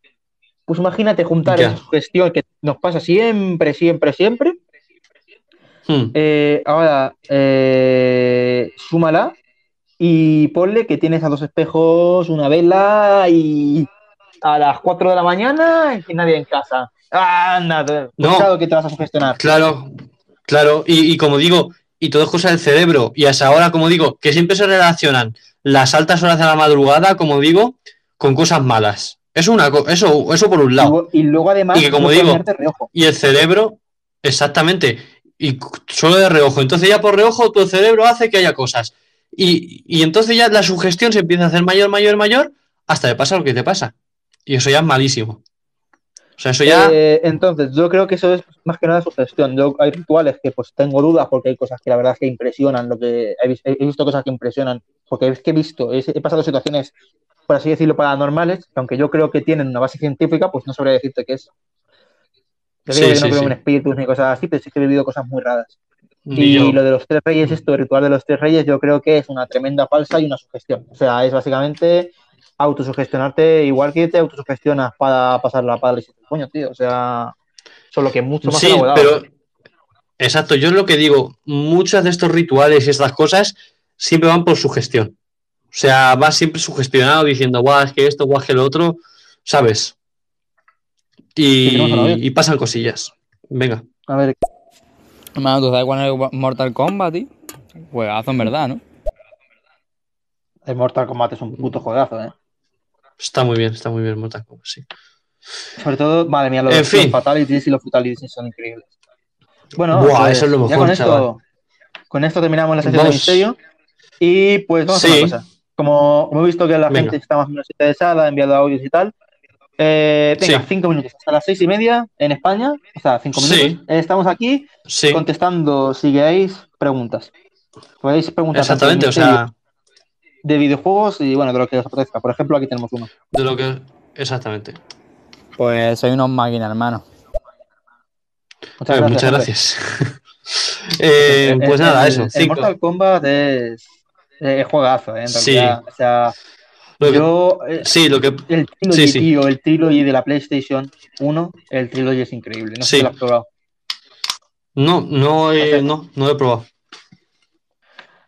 Pues imagínate juntar Ya. esa sugestión que nos pasa siempre, siempre, siempre. Hmm. eh, ahora, eh, súmala y ponle que tienes a dos espejos, una vela y a las 4 de la mañana y nadie en casa. Anda, No. claro que te vas a sugestionar. Claro, claro, y, y como digo, y todo es cosa del cerebro, y hasta ahora, como digo, que siempre se relacionan las altas horas de la madrugada, como digo, con cosas malas. Eso, una, eso, eso por un Y, lado. luego- y luego además Y que, como digo. Y el cerebro, exactamente, y solo de reojo. Entonces ya por reojo tu cerebro hace que haya cosas. Y, y entonces ya la sugestión se empieza a hacer mayor, mayor, mayor, hasta te pasa lo que te pasa. Y eso ya es malísimo. O sea, eso ya... Eh, entonces, yo creo que eso es más que nada sugestión. Hay rituales que pues tengo dudas porque hay cosas que la verdad es que impresionan, lo que he, vis- he visto cosas que impresionan, porque es que he visto, he, pasado situaciones, por así decirlo, paranormales, que aunque yo creo que tienen una base científica, pues no sabría decirte qué es. Yo Sí, digo que sí, no creo sí. en espíritus ni cosas así, pero sí que he vivido cosas muy raras. Ni Y yo. lo de los tres reyes, esto, el ritual de los tres reyes, yo creo que es una tremenda falsa y una sugestión. O sea, es básicamente autosugestionarte igual que te autosugestionas para pasar la pala y coño, tío. O sea, solo que mucho más Sí, elaborado. pero exacto, yo es lo que digo, muchas de estos rituales y estas cosas siempre van por sugestión. O sea, vas siempre sugestionado diciendo, guau, es que esto, guau, es que lo otro, ¿sabes? Sí, tenemos a la Y, pasan cosillas. Venga. A ver, Hermano, ¿tú sabes cuál es el Mortal Kombat, tío? Juegazo en verdad, ¿no? el Mortal Kombat es un puto juegazo, ¿eh? Está muy bien, está muy bien Mortal Kombat, sí. Sobre todo, madre mía, los, En fin. los fatalities y los fatalities son increíbles. Bueno, Buah, pues, eso es lo ya mejor, con esto, con esto terminamos la sesión Vamos. de misterio. Y pues vamos a hacer una cosa. Como, como he visto que la Venga. gente está más o menos interesada, ha enviado audios y tal. Eh, venga, Sí. cinco minutos hasta las seis y media en España. O sea, cinco Sí. minutos. Eh, estamos aquí Sí, contestando, si queréis, preguntas. Podéis preguntar exactamente, o sea, de videojuegos y bueno, de lo que os apetezca. Por ejemplo, aquí tenemos uno. de lo que... Exactamente. Pues soy unos máquinas, hermano. Muchas Eh, gracias. muchas hombre. gracias. *laughs* Eh, pues el- nada, el- eso. El cinco. Mortal Kombat es, es juegazo, ¿eh? En Sí. realidad. O sea, Lo que- yo. eh, Sí, lo que... el Trilogy, Sí, sí. tío, el Trilogy de la PlayStation 1, el Trilogy es increíble. No sé si lo has probado. No, no, he- no, no lo he probado.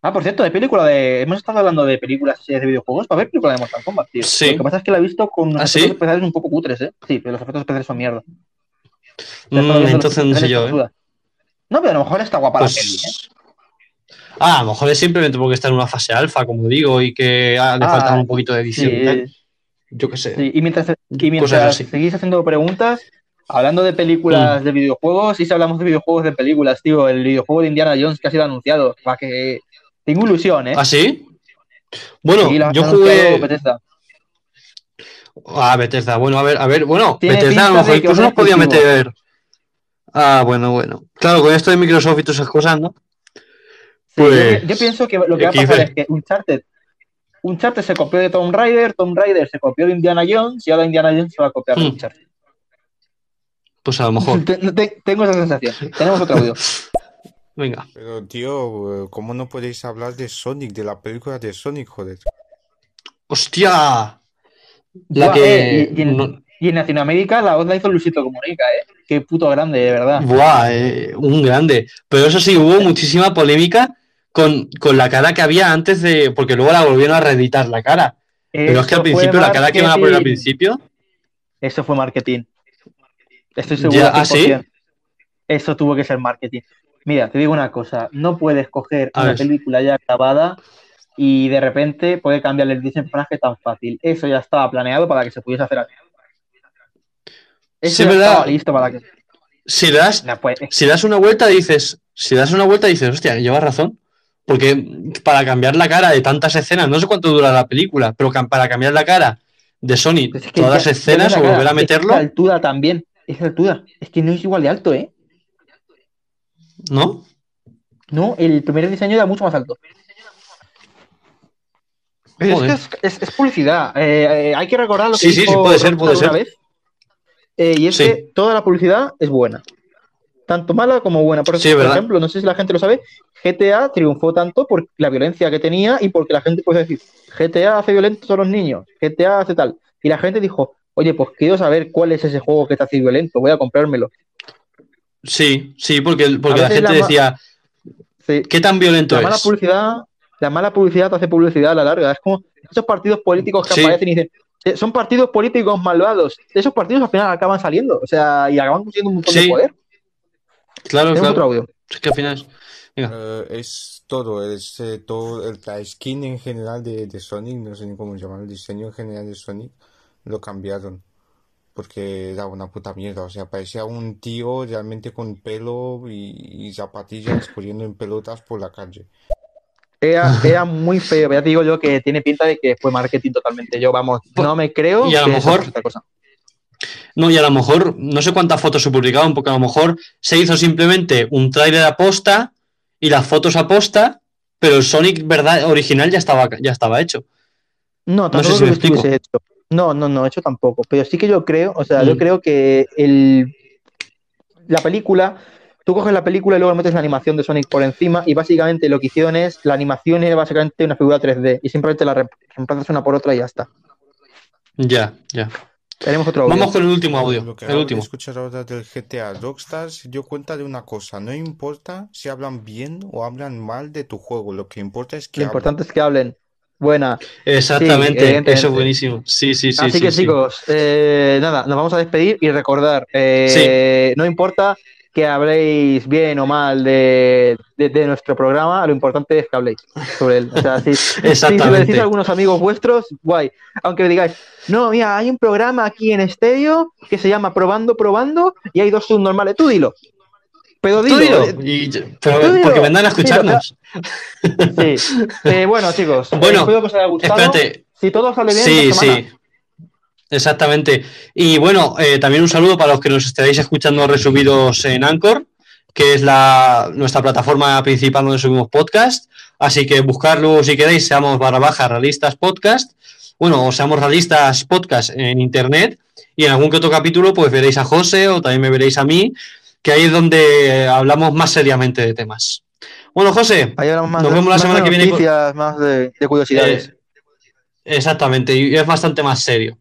Ah, por cierto, de película de. Hemos estado hablando de películas y de videojuegos para ver película de Mortal Kombat, tío. Sí. Lo que pasa es que la he visto con unos ¿Ah, efectos sí? especiales un poco cutres, ¿eh? Sí, pero los efectos especiales son mierda. Mm, entonces no sé yo, ¿eh? No, pero a lo mejor está guapa la peli, ¿eh? Ah, a lo mejor es simplemente porque está en una fase alfa, como digo, y que ah, le Ah, falta un poquito de edición. Sí. Yo qué sé. Sí, y mientras, y seguís haciendo preguntas, hablando de Mm. películas de videojuegos, y si hablamos de videojuegos de películas, tío, el videojuego de Indiana Jones que ha sido anunciado, para que tengo ilusión, ¿eh? ¿Ah, sí? Bueno, Sí, yo jugué. Bethesda. Ah, Bethesda. Bueno, a ver, a ver. Bueno, Bethesda a lo mejor incluso nos podía meter. Ah, bueno, bueno. Claro, con esto de Microsoft y todas esas cosas, ¿no? Yo, Pues. yo pienso que lo que va a pasar es que Uncharted, Uncharted se copió de Tomb Raider, Tomb Raider se copió de Indiana Jones, y ahora Indiana Jones se va a copiar de Hmm. Uncharted. Pues a lo mejor. Te- te- tengo esa sensación. Tenemos otro audio. *laughs* Venga. Pero tío, eh, ¿cómo no podéis hablar de Sonic, de la película de Sonic, joder? ¡Hostia! La Buah, que. eh, y, y en, no- y en Latinoamérica la voz la hizo Luisito Comunica, ¿eh? Qué puto grande, de verdad. Buah, eh, un grande. Pero eso sí, hubo muchísima polémica con, con la cara que había antes de. Porque luego la volvieron a reeditar la cara. Pero es que al Eso principio, la cara que iban a poner al principio. Eso fue marketing. Estoy seguro Ya, ¿ah, sí? 100%. Eso tuvo que ser marketing. Mira, te digo una cosa, no puedes coger A una ver. película ya grabada y de repente poder cambiarle el personaje tan fácil. Eso ya estaba planeado para que se pudiese hacer así. Eso Sí, ya ¿verdad? estaba listo para que. Si das, No, pues, si das una vuelta, dices. Si das una vuelta, dices, hostia, llevas razón. Porque para cambiar la cara de tantas escenas, no sé cuánto dura la película, pero para cambiar la cara de Sony, pues es que todas ya- las escenas o volver a meterlo, Esa altura también. Esa altura. Es que no es igual de alto, ¿eh? ¿no? No, el primer diseño era mucho más alto. Es que es, es- es publicidad. Eh, eh, hay que recordar lo que Sí, sí, dijo sí, puede ser, puede una ser. vez. Eh, y es Sí. que toda la publicidad es buena. Tanto mala como buena. Por, Sí, por ejemplo, no sé si la gente lo sabe, GTA triunfó tanto por la violencia que tenía y porque la gente puede decir, GTA hace violentos a los niños, GTA hace tal. Y la gente dijo, oye, pues quiero saber cuál es ese juego que te hace violento, voy a comprármelo. Sí, sí, porque, porque la gente la decía, Sí. ¿qué tan violento La mala es? publicidad, la mala publicidad te hace publicidad a la larga. Es como esos partidos políticos que Sí. aparecen y dicen, "Eh, son partidos políticos malvados. Esos partidos al final acaban saliendo. O sea, y acaban consiguiendo un montón Sí. de poder. Claro, otro claro. audio. Es que al final Venga. Eh, es todo, es eh, todo, la skin en general de, de Sonic, no sé ni cómo llamar, el diseño en general de Sonic, lo cambiaron. Porque era una puta mierda, o sea, parecía un tío realmente con pelo y, y zapatillas corriendo en pelotas por la calle. Era, *laughs* era muy feo. Ya te digo yo que tiene pinta de que fue marketing totalmente. Yo, vamos, no me creo Y a lo mejor- cosa. No, y a lo mejor, no sé cuántas fotos se publicaron, porque a lo mejor se hizo simplemente un tráiler aposta y las fotos aposta, pero el Sonic verdad original ya estaba, ya estaba hecho. No, No tampoco sé si que estuviese hecho. No, no, no, hecho tampoco. Pero sí que yo creo, o sea, yo Mm. creo que el. la película, tú coges la película y luego metes la animación de Sonic por encima y básicamente lo que hicieron es, la animación es básicamente una figura 3D y simplemente la re- reemplazas una por otra y ya está. Ya, ya. Tenemos otro audio. Vamos con el último audio. Lo que El último. escuchar ahora del GTA Rockstar se dio cuenta de una cosa. No importa si hablan bien o hablan mal de tu juego. Lo que importa es que Lo hablan. importante es que hablen. Buena. Exactamente, Sí, eso es buenísimo. Sí, sí, sí. Así sí, que sí. chicos, eh, nada, nos vamos a despedir y recordar, eh, no importa que habléis bien o mal de, de- de nuestro programa, lo importante es que habléis sobre él. O sea, si, *laughs* si se lo decís a algunos amigos vuestros, guay. Aunque digáis, no, mira, hay un programa aquí en Estéreo que se llama Probando, Probando y hay dos subnormales, tú dilo. Pero Tú dilo. eh, y- pero tú dilo, porque vendrán a escucharnos. Sí. Eh, bueno, chicos, eh, Bueno, espero que os haya gustado. espérate. Si todo sale bien, Sí, sí. Exactamente. Y bueno, eh, también un saludo para los que nos estéis escuchando resubidos en Anchor, que es la, nuestra plataforma principal donde subimos podcast. Así que buscarlo si queréis, seamos barra baja realistas podcast. Bueno, o seamos realistas podcast en internet. Y en algún que otro capítulo, pues veréis a José o también me veréis a mí, que ahí es donde eh, hablamos más seriamente de temas. Bueno, José, Ahí hablamos más nos de- vemos la semana que viene. más de, de curiosidades. Eh, exactamente, y es bastante más serio.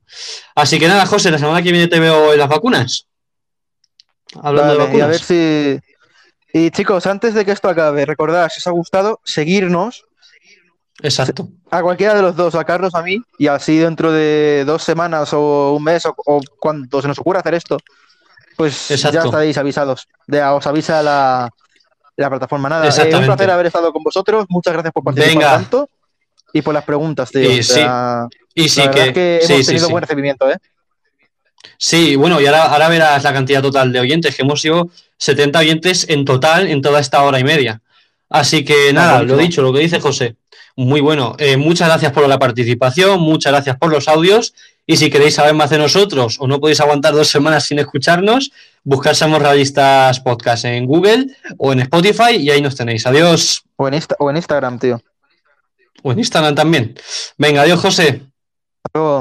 Así que nada, José, la semana que viene te veo en las vacunas. Hablando de Vale, y a ver vacunas. si. Y chicos, antes de que esto acabe, recordad, si os ha gustado, seguirnos Exacto. a cualquiera de los dos, a Carlos, a mí, y así dentro de dos semanas o un mes o, o cuando se nos ocurra hacer esto, pues Exacto. ya estaréis avisados. De, os avisa la, la plataforma. Nada, eh, un placer haber estado con vosotros. Muchas gracias por participar Venga. tanto y por las preguntas, tío. Y O sea, Y sí la que, es que sí, hemos sí, tenido sí. buen recibimiento, ¿eh? Sí, bueno, y ahora, ahora verás la cantidad total de oyentes, que hemos sido 70 oyentes en total en toda esta hora y media. Así que nada, lo dicho, lo que dice José. Muy bueno. Eh, muchas gracias por la participación, muchas gracias por los audios. Y si queréis saber más de nosotros o no podéis aguantar dos semanas sin escucharnos, buscad Somos Realistas Podcast en Google o en Spotify y ahí nos tenéis. Adiós. O en, Insta- o en Instagram, tío. O en Instagram también. Venga, adiós, José. Hasta luego.